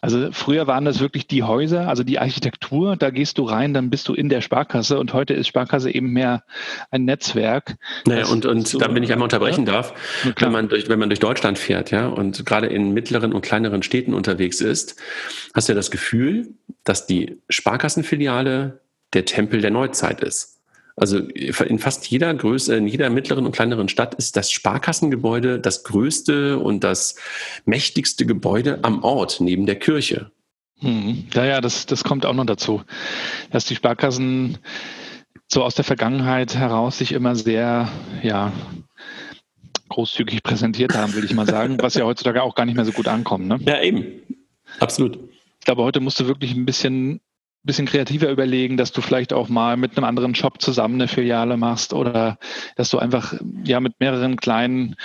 Also früher waren das wirklich die Häuser, also die Architektur, da gehst du rein, dann bist du in der Sparkasse und heute ist Sparkasse eben mehr ein Netzwerk. Naja, und, und so, da, wenn ich einmal unterbrechen ja? darf, wenn man, durch, wenn man durch Deutschland fährt, ja, und gerade in mittleren und kleineren Städten unterwegs ist, hast du ja das Gefühl, dass die Sparkassenfiliale der Tempel der Neuzeit ist. Also in fast jeder Größe, in jeder mittleren und kleineren Stadt ist das Sparkassengebäude das größte und das mächtigste Gebäude am Ort neben der Kirche. Hm. Ja, ja, das, das kommt auch noch dazu, dass die Sparkassen so aus der Vergangenheit heraus sich immer sehr, ja, großzügig präsentiert haben, würde ich mal sagen, was ja heutzutage auch gar nicht mehr so gut ankommt. Ne? Ja, eben. Absolut. Ich glaube, heute musst du wirklich ein bisschen bisschen kreativer überlegen, dass du vielleicht auch mal mit einem anderen Shop zusammen eine Filiale machst oder dass du einfach ja mit mehreren kleinen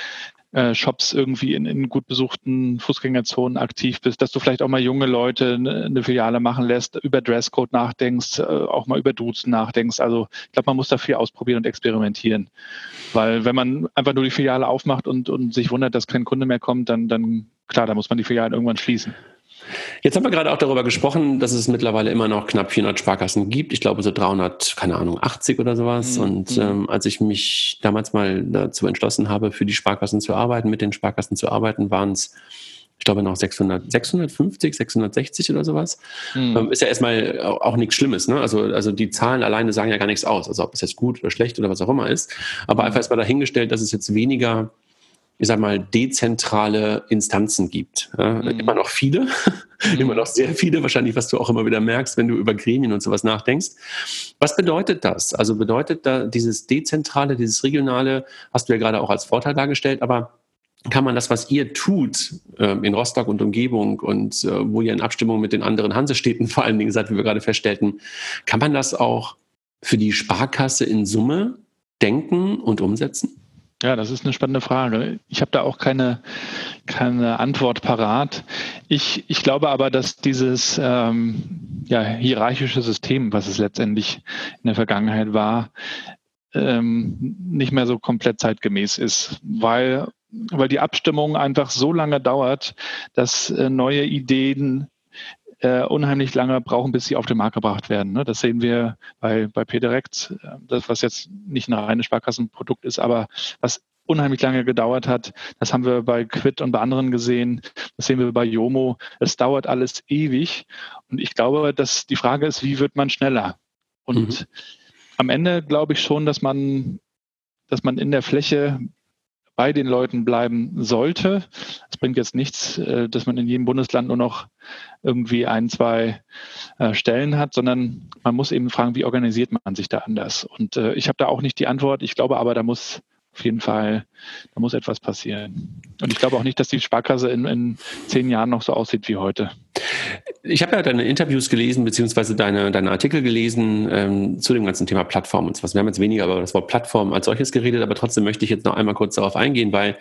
äh, Shops irgendwie in, in gut besuchten Fußgängerzonen aktiv bist, dass du vielleicht auch mal junge Leute eine, eine Filiale machen lässt, über Dresscode nachdenkst, äh, auch mal über Duzen nachdenkst. Also ich glaube, man muss da viel ausprobieren und experimentieren. Weil wenn man einfach nur die Filiale aufmacht und, und sich wundert, dass kein Kunde mehr kommt, dann, dann klar, da muss man die Filiale irgendwann schließen. Jetzt haben wir gerade auch darüber gesprochen, dass es mittlerweile immer noch knapp 400 Sparkassen gibt. Ich glaube so 300, keine Ahnung, 80 oder sowas. Mhm. Und mhm. ähm, als ich mich damals mal dazu entschlossen habe, für die Sparkassen zu arbeiten, mit den Sparkassen zu arbeiten, waren es ich glaube noch 600, 650, 660 oder sowas. Mhm. Ähm, ist ja erstmal auch, auch nichts Schlimmes. Ne? Also, also die Zahlen alleine sagen ja gar nichts aus. Also ob es jetzt gut oder schlecht oder was auch immer ist. Aber mhm. einfach erstmal dahingestellt, dass es jetzt weniger ich sag mal, dezentrale Instanzen gibt. Ja, mhm. Immer noch viele, mhm. immer noch sehr viele, wahrscheinlich, was du auch immer wieder merkst, wenn du über Gremien und sowas nachdenkst. Was bedeutet das? Also bedeutet da dieses Dezentrale, dieses Regionale, hast du ja gerade auch als Vorteil dargestellt, aber kann man das, was ihr tut äh, in Rostock und Umgebung und äh, wo ihr in Abstimmung mit den anderen Hansestädten vor allen Dingen seid, wie wir gerade feststellten, kann man das auch für die Sparkasse in Summe denken und umsetzen? Ja, das ist eine spannende Frage. Ich habe da auch keine, keine Antwort parat. Ich, ich glaube aber, dass dieses, ähm, ja, hierarchische System, was es letztendlich in der Vergangenheit war, ähm, nicht mehr so komplett zeitgemäß ist, weil, weil die Abstimmung einfach so lange dauert, dass äh, neue Ideen äh, unheimlich lange brauchen, bis sie auf den Markt gebracht werden. Ne? Das sehen wir bei, bei PDirect, äh, das, was jetzt nicht ein reines Sparkassenprodukt ist, aber was unheimlich lange gedauert hat. Das haben wir bei Quid und bei anderen gesehen. Das sehen wir bei Yomo. Es dauert alles ewig. Und ich glaube, dass die Frage ist, wie wird man schneller? Und mhm. am Ende glaube ich schon, dass man, dass man in der Fläche bei den Leuten bleiben sollte. Es bringt jetzt nichts, äh, dass man in jedem Bundesland nur noch irgendwie ein, zwei äh, Stellen hat, sondern man muss eben fragen, wie organisiert man sich da anders? Und äh, ich habe da auch nicht die Antwort. Ich glaube aber, da muss auf jeden Fall, da muss etwas passieren. Und ich glaube auch nicht, dass die Sparkasse in, in zehn Jahren noch so aussieht wie heute. Ich habe ja deine Interviews gelesen, beziehungsweise deine, deine Artikel gelesen ähm, zu dem ganzen Thema Plattform und so was. Wir haben jetzt weniger über das Wort Plattform als solches geredet, aber trotzdem möchte ich jetzt noch einmal kurz darauf eingehen, weil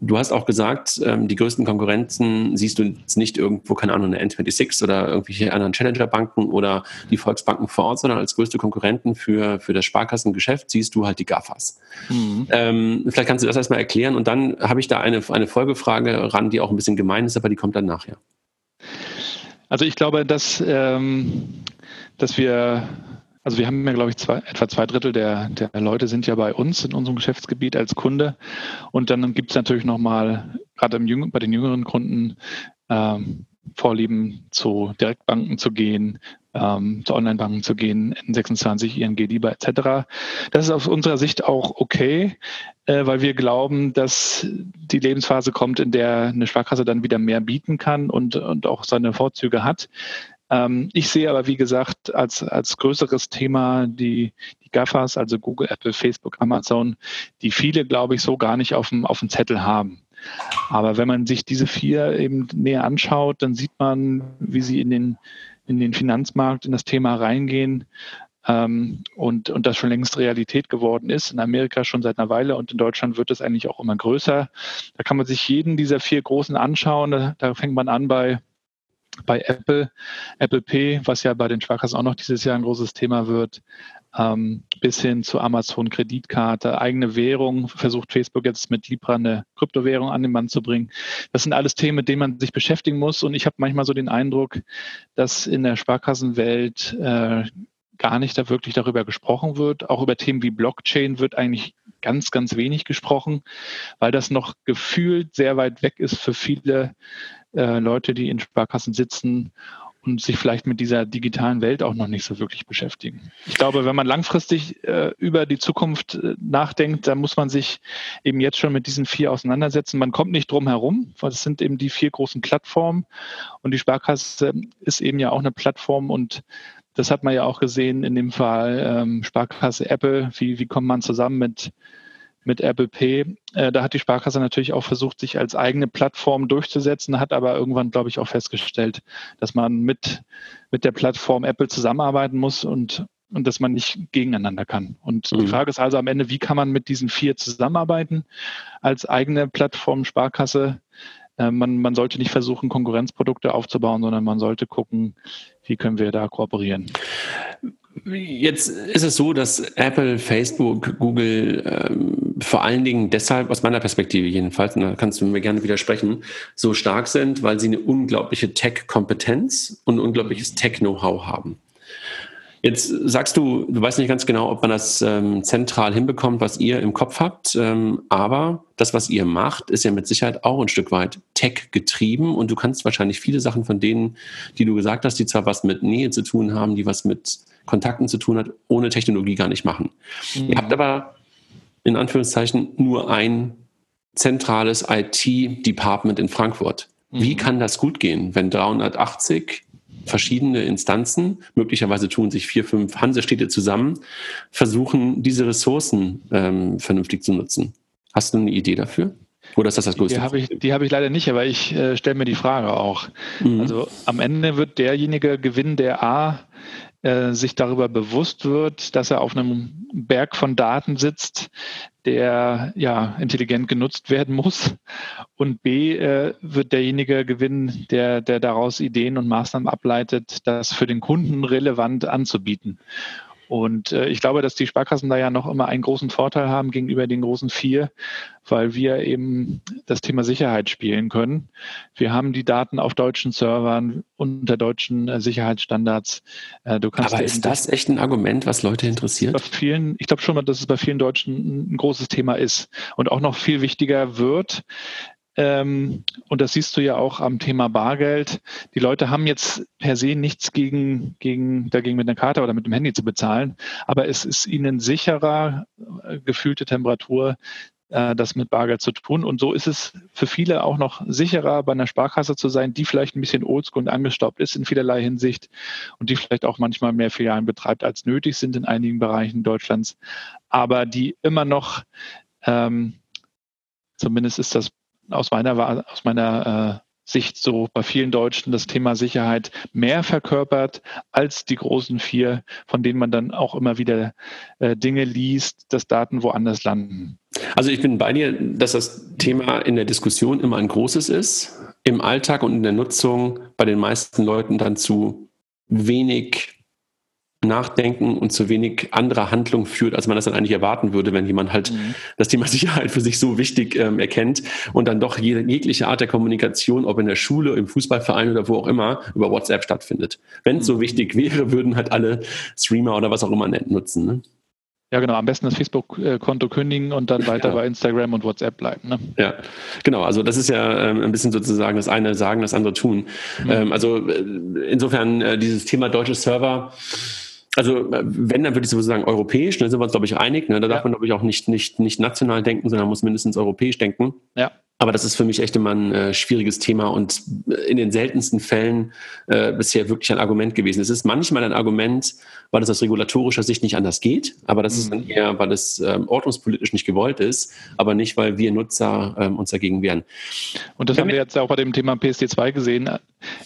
Du hast auch gesagt, ähm, die größten Konkurrenzen siehst du jetzt nicht irgendwo, keine Ahnung, eine N26 oder irgendwelche anderen Challenger-Banken oder die Volksbanken vor Ort, sondern als größte Konkurrenten für, für das Sparkassengeschäft siehst du halt die GAFAs. Mhm. Ähm, vielleicht kannst du das erstmal erklären und dann habe ich da eine, eine Folgefrage ran, die auch ein bisschen gemein ist, aber die kommt dann nachher. Also ich glaube, dass, ähm, dass wir also wir haben ja, glaube ich, zwei, etwa zwei Drittel der, der Leute sind ja bei uns in unserem Geschäftsgebiet als Kunde. Und dann gibt es natürlich nochmal, gerade bei den jüngeren Kunden, ähm, Vorlieben zu Direktbanken zu gehen, ähm, zu Onlinebanken zu gehen, N26, ING, DIBA etc. Das ist aus unserer Sicht auch okay, äh, weil wir glauben, dass die Lebensphase kommt, in der eine Sparkasse dann wieder mehr bieten kann und, und auch seine Vorzüge hat. Ähm, ich sehe aber, wie gesagt, als, als größeres Thema die, die GAFAs, also Google, Apple, Facebook, Amazon, die viele, glaube ich, so gar nicht auf dem, auf dem Zettel haben. Aber wenn man sich diese vier eben näher anschaut, dann sieht man, wie sie in den, in den Finanzmarkt, in das Thema reingehen ähm, und, und das schon längst Realität geworden ist. In Amerika schon seit einer Weile und in Deutschland wird es eigentlich auch immer größer. Da kann man sich jeden dieser vier großen anschauen. Da, da fängt man an bei bei Apple, Apple Pay, was ja bei den Sparkassen auch noch dieses Jahr ein großes Thema wird, ähm, bis hin zu Amazon Kreditkarte, eigene Währung, versucht Facebook jetzt mit Libra eine Kryptowährung an den Mann zu bringen. Das sind alles Themen, mit denen man sich beschäftigen muss. Und ich habe manchmal so den Eindruck, dass in der Sparkassenwelt äh, gar nicht da wirklich darüber gesprochen wird. Auch über Themen wie Blockchain wird eigentlich ganz, ganz wenig gesprochen, weil das noch gefühlt sehr weit weg ist für viele äh, Leute, die in Sparkassen sitzen und sich vielleicht mit dieser digitalen Welt auch noch nicht so wirklich beschäftigen. Ich glaube, wenn man langfristig äh, über die Zukunft äh, nachdenkt, dann muss man sich eben jetzt schon mit diesen vier auseinandersetzen. Man kommt nicht drum herum, weil es sind eben die vier großen Plattformen und die Sparkasse ist eben ja auch eine Plattform und das hat man ja auch gesehen in dem Fall ähm, Sparkasse Apple. Wie, wie kommt man zusammen mit mit Apple Pay. Äh, da hat die Sparkasse natürlich auch versucht, sich als eigene Plattform durchzusetzen, hat aber irgendwann, glaube ich, auch festgestellt, dass man mit, mit der Plattform Apple zusammenarbeiten muss und, und dass man nicht gegeneinander kann. Und mhm. die Frage ist also am Ende, wie kann man mit diesen vier zusammenarbeiten als eigene Plattform Sparkasse? Äh, man, man sollte nicht versuchen, Konkurrenzprodukte aufzubauen, sondern man sollte gucken, wie können wir da kooperieren. Jetzt ist es so, dass Apple, Facebook, Google ähm, vor allen Dingen deshalb, aus meiner Perspektive jedenfalls, und da kannst du mir gerne widersprechen, so stark sind, weil sie eine unglaubliche Tech-Kompetenz und ein unglaubliches Tech-Know-how haben. Jetzt sagst du, du weißt nicht ganz genau, ob man das ähm, zentral hinbekommt, was ihr im Kopf habt, ähm, aber das, was ihr macht, ist ja mit Sicherheit auch ein Stück weit Tech getrieben und du kannst wahrscheinlich viele Sachen von denen, die du gesagt hast, die zwar was mit Nähe zu tun haben, die was mit Kontakten zu tun hat, ohne Technologie gar nicht machen. Mhm. Ihr habt aber in Anführungszeichen nur ein zentrales IT-Department in Frankfurt. Mhm. Wie kann das gut gehen, wenn 380 verschiedene Instanzen, möglicherweise tun sich vier, fünf Hansestädte zusammen, versuchen, diese Ressourcen ähm, vernünftig zu nutzen? Hast du eine Idee dafür? Oder ist das das größte? Die habe ich, die hab ich leider nicht, aber ich äh, stelle mir die Frage auch. Mhm. Also am Ende wird derjenige gewinnen, der A äh, sich darüber bewusst wird, dass er auf einem Berg von Daten sitzt, der ja intelligent genutzt werden muss. Und B äh, wird derjenige gewinnen, der, der daraus Ideen und Maßnahmen ableitet, das für den Kunden relevant anzubieten. Und äh, ich glaube, dass die Sparkassen da ja noch immer einen großen Vorteil haben gegenüber den großen vier, weil wir eben das Thema Sicherheit spielen können. Wir haben die Daten auf deutschen Servern unter deutschen äh, Sicherheitsstandards. Äh, du kannst Aber ist das echt ein Argument, was Leute interessiert? Bei vielen, ich glaube schon, dass es bei vielen Deutschen ein großes Thema ist und auch noch viel wichtiger wird. Ähm, und das siehst du ja auch am Thema Bargeld. Die Leute haben jetzt per se nichts gegen, gegen, dagegen mit einer Karte oder mit dem Handy zu bezahlen, aber es ist ihnen sicherer, äh, gefühlte Temperatur, äh, das mit Bargeld zu tun. Und so ist es für viele auch noch sicherer, bei einer Sparkasse zu sein, die vielleicht ein bisschen oldschool und angestaubt ist in vielerlei Hinsicht und die vielleicht auch manchmal mehr Filialen betreibt, als nötig sind in einigen Bereichen Deutschlands, aber die immer noch ähm, Zumindest ist das aus meiner, aus meiner äh, Sicht so bei vielen Deutschen das Thema Sicherheit mehr verkörpert als die großen vier, von denen man dann auch immer wieder äh, Dinge liest, dass Daten woanders landen. Also ich bin bei dir, dass das Thema in der Diskussion immer ein großes ist, im Alltag und in der Nutzung bei den meisten Leuten dann zu wenig Nachdenken und zu wenig anderer Handlung führt, als man das dann eigentlich erwarten würde, wenn jemand halt mhm. das Thema Sicherheit für sich so wichtig ähm, erkennt und dann doch jede, jegliche Art der Kommunikation, ob in der Schule, im Fußballverein oder wo auch immer, über WhatsApp stattfindet. Wenn es mhm. so wichtig wäre, würden halt alle Streamer oder was auch immer nutzen. Ne? Ja, genau. Am besten das Facebook-Konto kündigen und dann weiter ja. bei Instagram und WhatsApp bleiben. Ne? Ja, genau. Also das ist ja ähm, ein bisschen sozusagen das eine sagen, das andere tun. Mhm. Ähm, also äh, insofern äh, dieses Thema deutsche Server also äh, wenn, dann würde ich sowieso sagen europäisch, da sind wir uns, glaube ich, einig. Ne? Da darf man, glaube ich, auch nicht, nicht, nicht national denken, sondern muss mindestens europäisch denken. Ja. Aber das ist für mich echt immer ein äh, schwieriges Thema und in den seltensten Fällen äh, bisher wirklich ein Argument gewesen. Es ist manchmal ein Argument, weil es aus regulatorischer Sicht nicht anders geht, aber das mhm. ist dann eher, weil es ähm, ordnungspolitisch nicht gewollt ist, aber nicht, weil wir Nutzer ähm, uns dagegen wehren. Und das Wenn haben wir jetzt auch bei dem Thema PSD2 gesehen.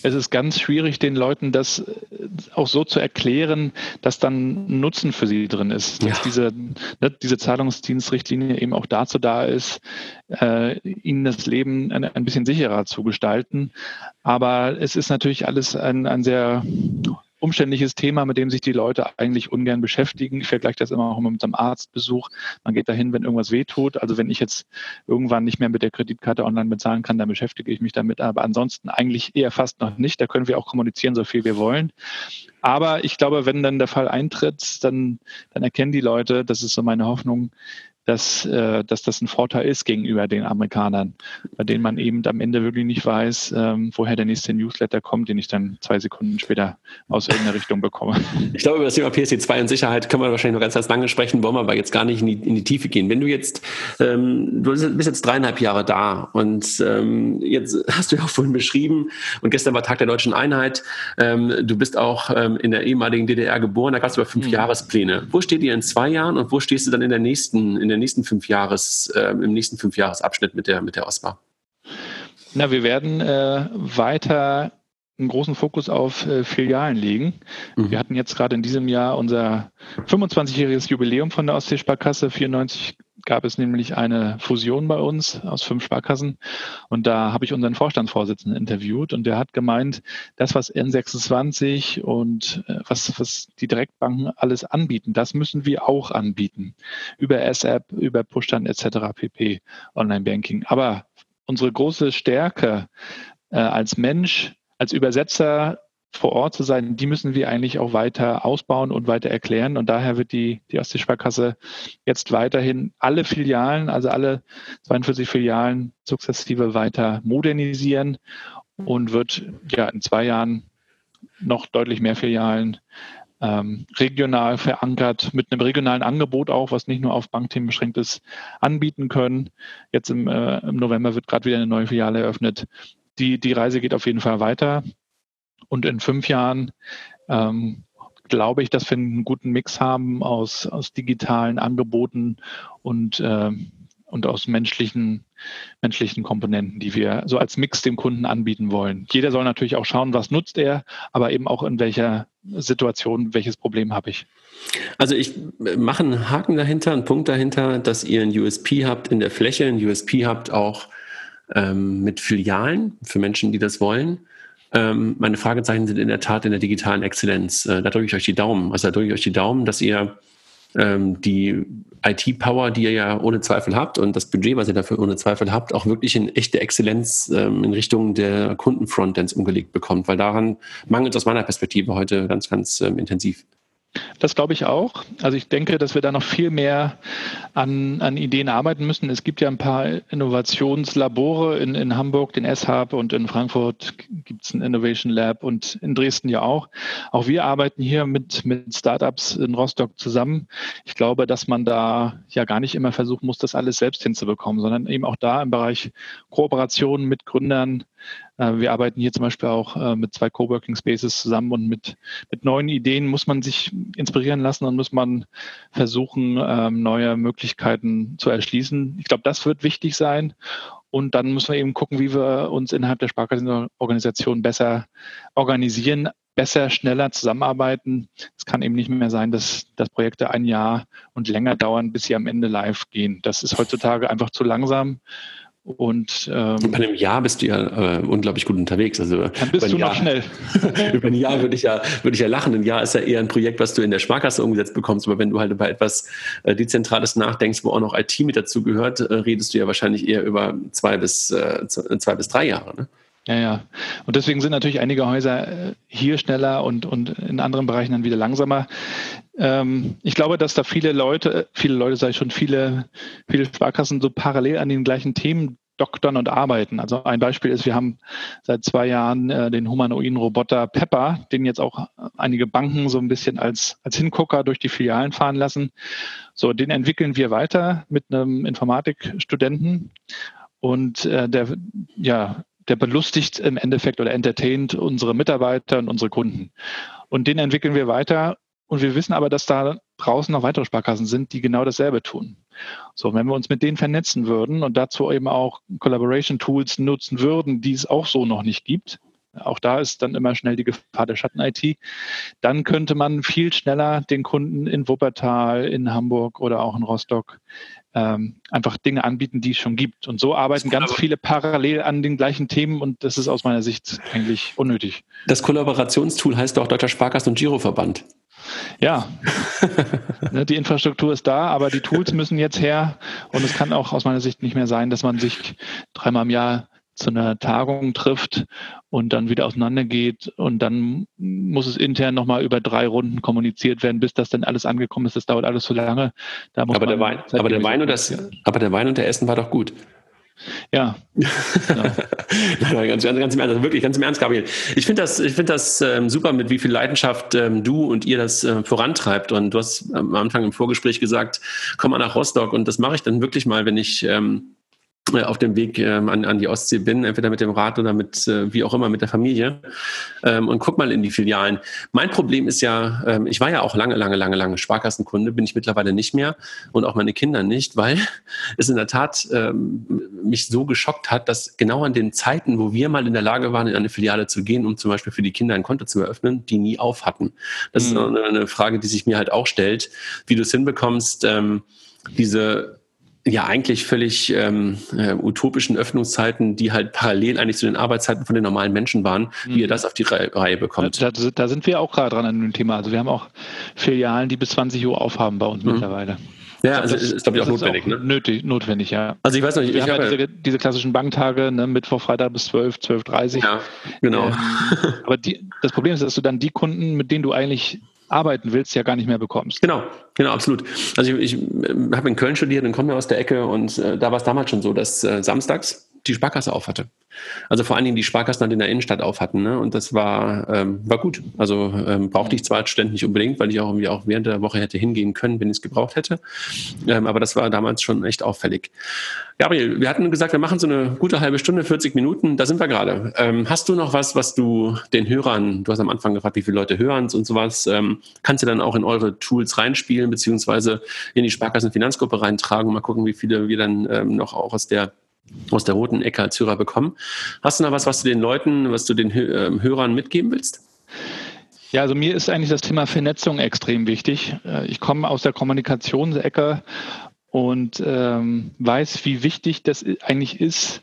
Es ist ganz schwierig, den Leuten das äh, auch so zu erklären, dass dann Nutzen für sie drin ist. Dass ja. diese, ne, diese Zahlungsdienstrichtlinie eben auch dazu da ist, äh, ihnen das Leben ein, ein, bisschen sicherer zu gestalten. Aber es ist natürlich alles ein, ein sehr umständliches Thema, mit dem sich die Leute eigentlich ungern beschäftigen. Ich vergleiche das immer auch mit einem Arztbesuch. Man geht dahin, wenn irgendwas wehtut. Also wenn ich jetzt irgendwann nicht mehr mit der Kreditkarte online bezahlen kann, dann beschäftige ich mich damit. Aber ansonsten eigentlich eher fast noch nicht. Da können wir auch kommunizieren, so viel wir wollen. Aber ich glaube, wenn dann der Fall eintritt, dann, dann erkennen die Leute, das ist so meine Hoffnung, dass, äh, dass das ein Vorteil ist gegenüber den Amerikanern, bei denen man eben am Ende wirklich nicht weiß, ähm, woher der nächste Newsletter kommt, den ich dann zwei Sekunden später aus irgendeiner Richtung bekomme. Ich glaube, über das Thema PSD2 und Sicherheit können wir wahrscheinlich noch ganz, ganz lange sprechen, wollen wir aber jetzt gar nicht in die, in die Tiefe gehen. Wenn du jetzt, ähm, du bist jetzt dreieinhalb Jahre da und ähm, jetzt hast du ja auch vorhin beschrieben und gestern war Tag der deutschen Einheit, ähm, du bist auch ähm, in der ehemaligen DDR geboren, da gab es über fünf mhm. Jahrespläne. Wo steht ihr in zwei Jahren und wo stehst du dann in der nächsten, in der der nächsten fünf Jahres, äh, im nächsten fünf Jahresabschnitt mit der, mit der OSPA? Na, wir werden äh, weiter einen großen Fokus auf äh, Filialen legen. Mhm. Wir hatten jetzt gerade in diesem Jahr unser 25-jähriges Jubiläum von der Ostseesparkasse. 94 gab es nämlich eine Fusion bei uns aus fünf Sparkassen und da habe ich unseren Vorstandsvorsitzenden interviewt und der hat gemeint, das, was N26 und äh, was, was die Direktbanken alles anbieten, das müssen wir auch anbieten. Über S-App, über Pushstand etc. pp. Online-Banking. Aber unsere große Stärke äh, als Mensch als Übersetzer vor Ort zu sein, die müssen wir eigentlich auch weiter ausbauen und weiter erklären. Und daher wird die, die Ostseesparkasse jetzt weiterhin alle Filialen, also alle 42 Filialen sukzessive weiter modernisieren und wird ja in zwei Jahren noch deutlich mehr Filialen ähm, regional verankert mit einem regionalen Angebot auch, was nicht nur auf Bankthemen beschränkt ist, anbieten können. Jetzt im, äh, im November wird gerade wieder eine neue Filiale eröffnet die, die Reise geht auf jeden Fall weiter. Und in fünf Jahren ähm, glaube ich, dass wir einen guten Mix haben aus, aus digitalen Angeboten und, äh, und aus menschlichen, menschlichen Komponenten, die wir so als Mix dem Kunden anbieten wollen. Jeder soll natürlich auch schauen, was nutzt er, aber eben auch in welcher Situation, welches Problem habe ich. Also ich mache einen Haken dahinter, einen Punkt dahinter, dass ihr ein USP habt in der Fläche, ein USP habt auch ähm, mit Filialen für Menschen, die das wollen. Ähm, meine Fragezeichen sind in der Tat in der digitalen Exzellenz. Äh, da drücke ich euch die Daumen. Also da drücke ich euch die Daumen, dass ihr ähm, die IT-Power, die ihr ja ohne Zweifel habt und das Budget, was ihr dafür ohne Zweifel habt, auch wirklich in echte Exzellenz ähm, in Richtung der Kundenfrontends umgelegt bekommt, weil daran mangelt es aus meiner Perspektive heute ganz, ganz ähm, intensiv. Das glaube ich auch. Also ich denke, dass wir da noch viel mehr an, an Ideen arbeiten müssen. Es gibt ja ein paar Innovationslabore in, in Hamburg, den S-Hub und in Frankfurt gibt es ein Innovation Lab und in Dresden ja auch. Auch wir arbeiten hier mit, mit Startups in Rostock zusammen. Ich glaube, dass man da ja gar nicht immer versuchen muss, das alles selbst hinzubekommen, sondern eben auch da im Bereich Kooperation mit Gründern wir arbeiten hier zum Beispiel auch äh, mit zwei Coworking Spaces zusammen und mit, mit neuen Ideen muss man sich inspirieren lassen und muss man versuchen, ähm, neue Möglichkeiten zu erschließen. Ich glaube, das wird wichtig sein. Und dann müssen wir eben gucken, wie wir uns innerhalb der Sparkassenorganisation besser organisieren, besser, schneller zusammenarbeiten. Es kann eben nicht mehr sein, dass, dass Projekte ein Jahr und länger dauern, bis sie am Ende live gehen. Das ist heutzutage einfach zu langsam. Und ähm, bei einem Jahr bist du ja äh, unglaublich gut unterwegs. Also dann bist du Jahr, noch schnell. über ein Jahr würde ich ja würde ich ja lachen. Ein Jahr ist ja eher ein Projekt, was du in der Sparkasse umgesetzt bekommst. Aber wenn du halt über etwas äh, Dezentrales nachdenkst, wo auch noch IT mit dazu gehört, äh, redest du ja wahrscheinlich eher über zwei bis äh, zwei bis drei Jahre. Ne? Ja, ja. Und deswegen sind natürlich einige Häuser äh, hier schneller und, und in anderen Bereichen dann wieder langsamer. Ähm, ich glaube, dass da viele Leute, viele Leute, sei schon viele, viele Sparkassen so parallel an den gleichen Themen doktern und arbeiten. Also ein Beispiel ist, wir haben seit zwei Jahren äh, den humanoiden Roboter Pepper, den jetzt auch einige Banken so ein bisschen als, als Hingucker durch die Filialen fahren lassen. So, den entwickeln wir weiter mit einem Informatikstudenten. Und äh, der, ja, der belustigt im Endeffekt oder entertaint unsere Mitarbeiter und unsere Kunden. Und den entwickeln wir weiter und wir wissen aber, dass da draußen noch weitere Sparkassen sind, die genau dasselbe tun. So, wenn wir uns mit denen vernetzen würden und dazu eben auch Collaboration Tools nutzen würden, die es auch so noch nicht gibt, auch da ist dann immer schnell die Gefahr der Schatten-IT. Dann könnte man viel schneller den Kunden in Wuppertal, in Hamburg oder auch in Rostock ähm, einfach Dinge anbieten, die es schon gibt. Und so arbeiten ganz viele parallel an den gleichen Themen und das ist aus meiner Sicht eigentlich unnötig. Das Kollaborationstool heißt auch Deutscher Sparkassen- und Giroverband. Ja, ne, die Infrastruktur ist da, aber die Tools müssen jetzt her. Und es kann auch aus meiner Sicht nicht mehr sein, dass man sich dreimal im Jahr zu einer Tagung trifft und dann wieder auseinandergeht und dann muss es intern nochmal über drei Runden kommuniziert werden, bis das dann alles angekommen ist. Das dauert alles so lange. aber, der Wein, aber, der Wein und das, aber der Wein und der Essen war doch gut. Ja. Genau. Nein, ganz, ganz, ganz im Ernst, wirklich ganz im Ernst, Gabriel. Ich finde das, ich finde das ähm, super, mit wie viel Leidenschaft ähm, du und ihr das äh, vorantreibt. Und du hast am Anfang im Vorgespräch gesagt, komm mal nach Rostock und das mache ich dann wirklich mal, wenn ich ähm, äh, auf dem Weg ähm, an, an die Ostsee bin, entweder mit dem Rad oder mit, äh, wie auch immer, mit der Familie ähm, und guck mal in die Filialen. Mein Problem ist ja, ähm, ich war ja auch lange, lange, lange, lange Sparkassenkunde, bin ich mittlerweile nicht mehr und auch meine Kinder nicht, weil es in der Tat ähm, mich so geschockt hat, dass genau an den Zeiten, wo wir mal in der Lage waren, in eine Filiale zu gehen, um zum Beispiel für die Kinder ein Konto zu eröffnen, die nie auf hatten. Das mhm. ist eine, eine Frage, die sich mir halt auch stellt, wie du es hinbekommst, ähm, diese ja eigentlich völlig ähm, äh, utopischen Öffnungszeiten, die halt parallel eigentlich zu den Arbeitszeiten von den normalen Menschen waren, mhm. wie ihr das auf die Reihe, Reihe bekommt. Da, da, sind wir auch gerade dran an dem Thema. Also wir haben auch Filialen, die bis 20 Uhr aufhaben bei uns mhm. mittlerweile. Ja, also das, ist, glaube ich, auch notwendig. Auch ne? nötig, notwendig, ja. Also ich weiß noch, ich, wir ich haben ja diese, diese, klassischen Banktage, ne, Mittwoch, Freitag bis 12, 12.30 Ja, genau. Ähm, aber die, das Problem ist, dass du dann die Kunden, mit denen du eigentlich arbeiten willst, ja gar nicht mehr bekommst. Genau, genau, absolut. Also ich, ich habe in Köln studiert und komme aus der Ecke und äh, da war es damals schon so, dass äh, samstags die Sparkasse auf hatte. Also vor allen Dingen die Sparkassen halt in der Innenstadt auf hatten. Ne? Und das war, ähm, war gut. Also ähm, brauchte ich zwar als Student nicht unbedingt, weil ich auch irgendwie auch während der Woche hätte hingehen können, wenn ich es gebraucht hätte. Ähm, aber das war damals schon echt auffällig. Gabriel, wir hatten gesagt, wir machen so eine gute halbe Stunde, 40 Minuten. Da sind wir gerade. Ähm, hast du noch was, was du den Hörern, du hast am Anfang gefragt, wie viele Leute hören und sowas, ähm, kannst du dann auch in eure Tools reinspielen, beziehungsweise in die Sparkassen-Finanzgruppe reintragen und mal gucken, wie viele wir dann ähm, noch auch aus der aus der roten Ecke als Hörer bekommen. Hast du noch was, was du den Leuten, was du den ähm, Hörern mitgeben willst? Ja, also mir ist eigentlich das Thema Vernetzung extrem wichtig. Äh, ich komme aus der Kommunikationsecke und ähm, weiß, wie wichtig das eigentlich ist,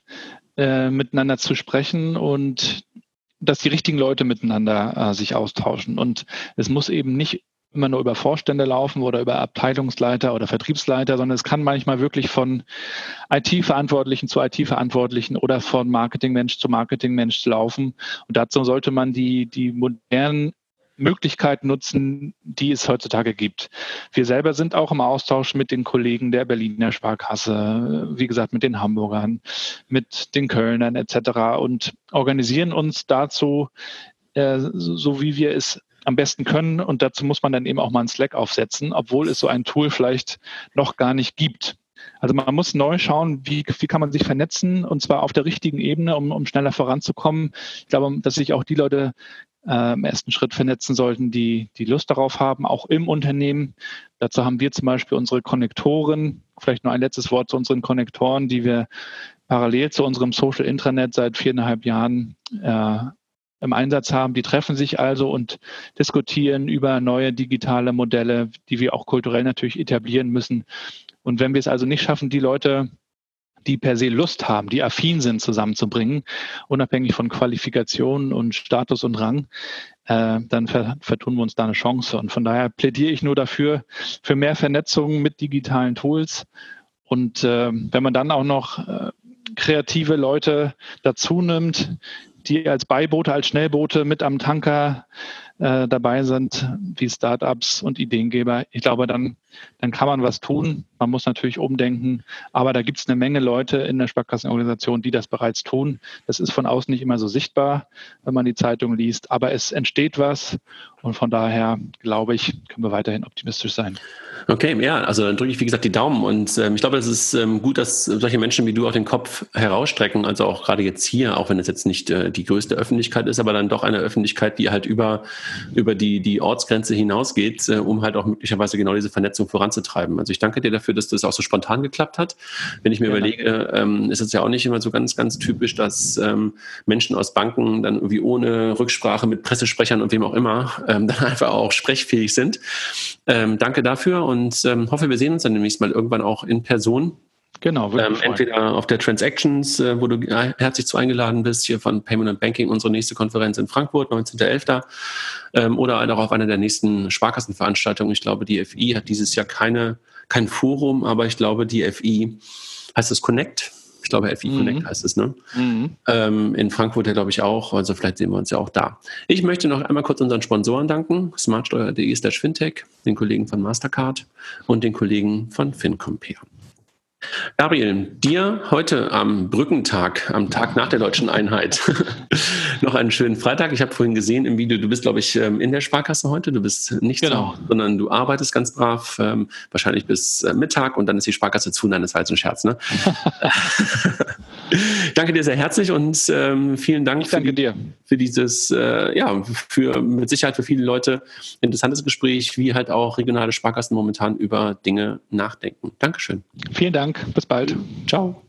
äh, miteinander zu sprechen und dass die richtigen Leute miteinander äh, sich austauschen. Und es muss eben nicht immer nur über Vorstände laufen oder über Abteilungsleiter oder Vertriebsleiter, sondern es kann manchmal wirklich von IT-Verantwortlichen zu IT-Verantwortlichen oder von Marketingmensch zu Marketingmensch laufen. Und dazu sollte man die, die modernen Möglichkeiten nutzen, die es heutzutage gibt. Wir selber sind auch im Austausch mit den Kollegen der Berliner Sparkasse, wie gesagt, mit den Hamburgern, mit den Kölnern etc. und organisieren uns dazu, äh, so wie wir es am besten können. Und dazu muss man dann eben auch mal einen Slack aufsetzen, obwohl es so ein Tool vielleicht noch gar nicht gibt. Also man muss neu schauen, wie, wie kann man sich vernetzen und zwar auf der richtigen Ebene, um, um schneller voranzukommen. Ich glaube, dass sich auch die Leute äh, im ersten Schritt vernetzen sollten, die, die Lust darauf haben, auch im Unternehmen. Dazu haben wir zum Beispiel unsere Konnektoren, vielleicht nur ein letztes Wort zu unseren Konnektoren, die wir parallel zu unserem Social Intranet seit viereinhalb Jahren äh, im Einsatz haben. Die treffen sich also und diskutieren über neue digitale Modelle, die wir auch kulturell natürlich etablieren müssen. Und wenn wir es also nicht schaffen, die Leute die per se Lust haben, die affin sind, zusammenzubringen, unabhängig von Qualifikationen und Status und Rang, äh, dann ver vertun wir uns da eine Chance. Und von daher plädiere ich nur dafür, für mehr Vernetzung mit digitalen Tools. Und äh, wenn man dann auch noch äh, kreative Leute dazu nimmt, die als Beiboote, als Schnellboote mit am Tanker äh, dabei sind, wie Startups und Ideengeber. Ich glaube, dann, dann kann man was tun. Man muss natürlich umdenken, aber da gibt es eine Menge Leute in der Sparkassenorganisation, die das bereits tun. Das ist von außen nicht immer so sichtbar, wenn man die Zeitung liest, aber es entsteht was und von daher glaube ich, können wir weiterhin optimistisch sein. Okay, ja, also dann drücke ich wie gesagt die Daumen und ähm, ich glaube, es ist ähm, gut, dass solche Menschen wie du auch den Kopf herausstrecken, also auch gerade jetzt hier, auch wenn es jetzt nicht äh, die größte Öffentlichkeit ist, aber dann doch eine Öffentlichkeit, die halt über, über die, die Ortsgrenze hinausgeht, äh, um halt auch möglicherweise genau diese Vernetzung voranzutreiben. Also ich danke dir dafür, dass das auch so spontan geklappt hat. Wenn ich mir ja, überlege, ähm, ist es ja auch nicht immer so ganz, ganz typisch, dass ähm, Menschen aus Banken dann irgendwie ohne Rücksprache mit Pressesprechern und wem auch immer ähm, dann einfach auch sprechfähig sind. Ähm, danke dafür und ähm, hoffe, wir sehen uns dann demnächst mal irgendwann auch in Person. Genau, ähm, entweder auf der Transactions, äh, wo du herzlich zu eingeladen bist, hier von Payment and Banking, unsere nächste Konferenz in Frankfurt, 19.11. Ähm, oder auch auf einer der nächsten Sparkassenveranstaltungen. Ich glaube, die FI hat dieses Jahr keine, kein Forum, aber ich glaube, die FI heißt es Connect ich glaube, FI mhm. Connect heißt es, ne? Mhm. Ähm, in Frankfurt ja, glaube ich, auch. Also vielleicht sehen wir uns ja auch da. Ich möchte noch einmal kurz unseren Sponsoren danken. smartsteuer.de slash fintech, den Kollegen von Mastercard und den Kollegen von FinCompare. Gabriel, dir heute am Brückentag, am Tag nach der deutschen Einheit, noch einen schönen Freitag. Ich habe vorhin gesehen im Video, du bist, glaube ich, ähm, in der Sparkasse heute. Du bist nicht genau. so, sondern du arbeitest ganz brav, ähm, wahrscheinlich bis äh, Mittag und dann ist die Sparkasse zu. Nein, das war jetzt ein Scherz, ne? danke dir sehr herzlich und ähm, vielen Dank für, die, für, dieses, äh, ja, für mit Sicherheit für viele Leute interessantes Gespräch, wie halt auch regionale Sparkassen momentan über Dinge nachdenken. Dankeschön. Vielen Dank. Bis bald. Ciao.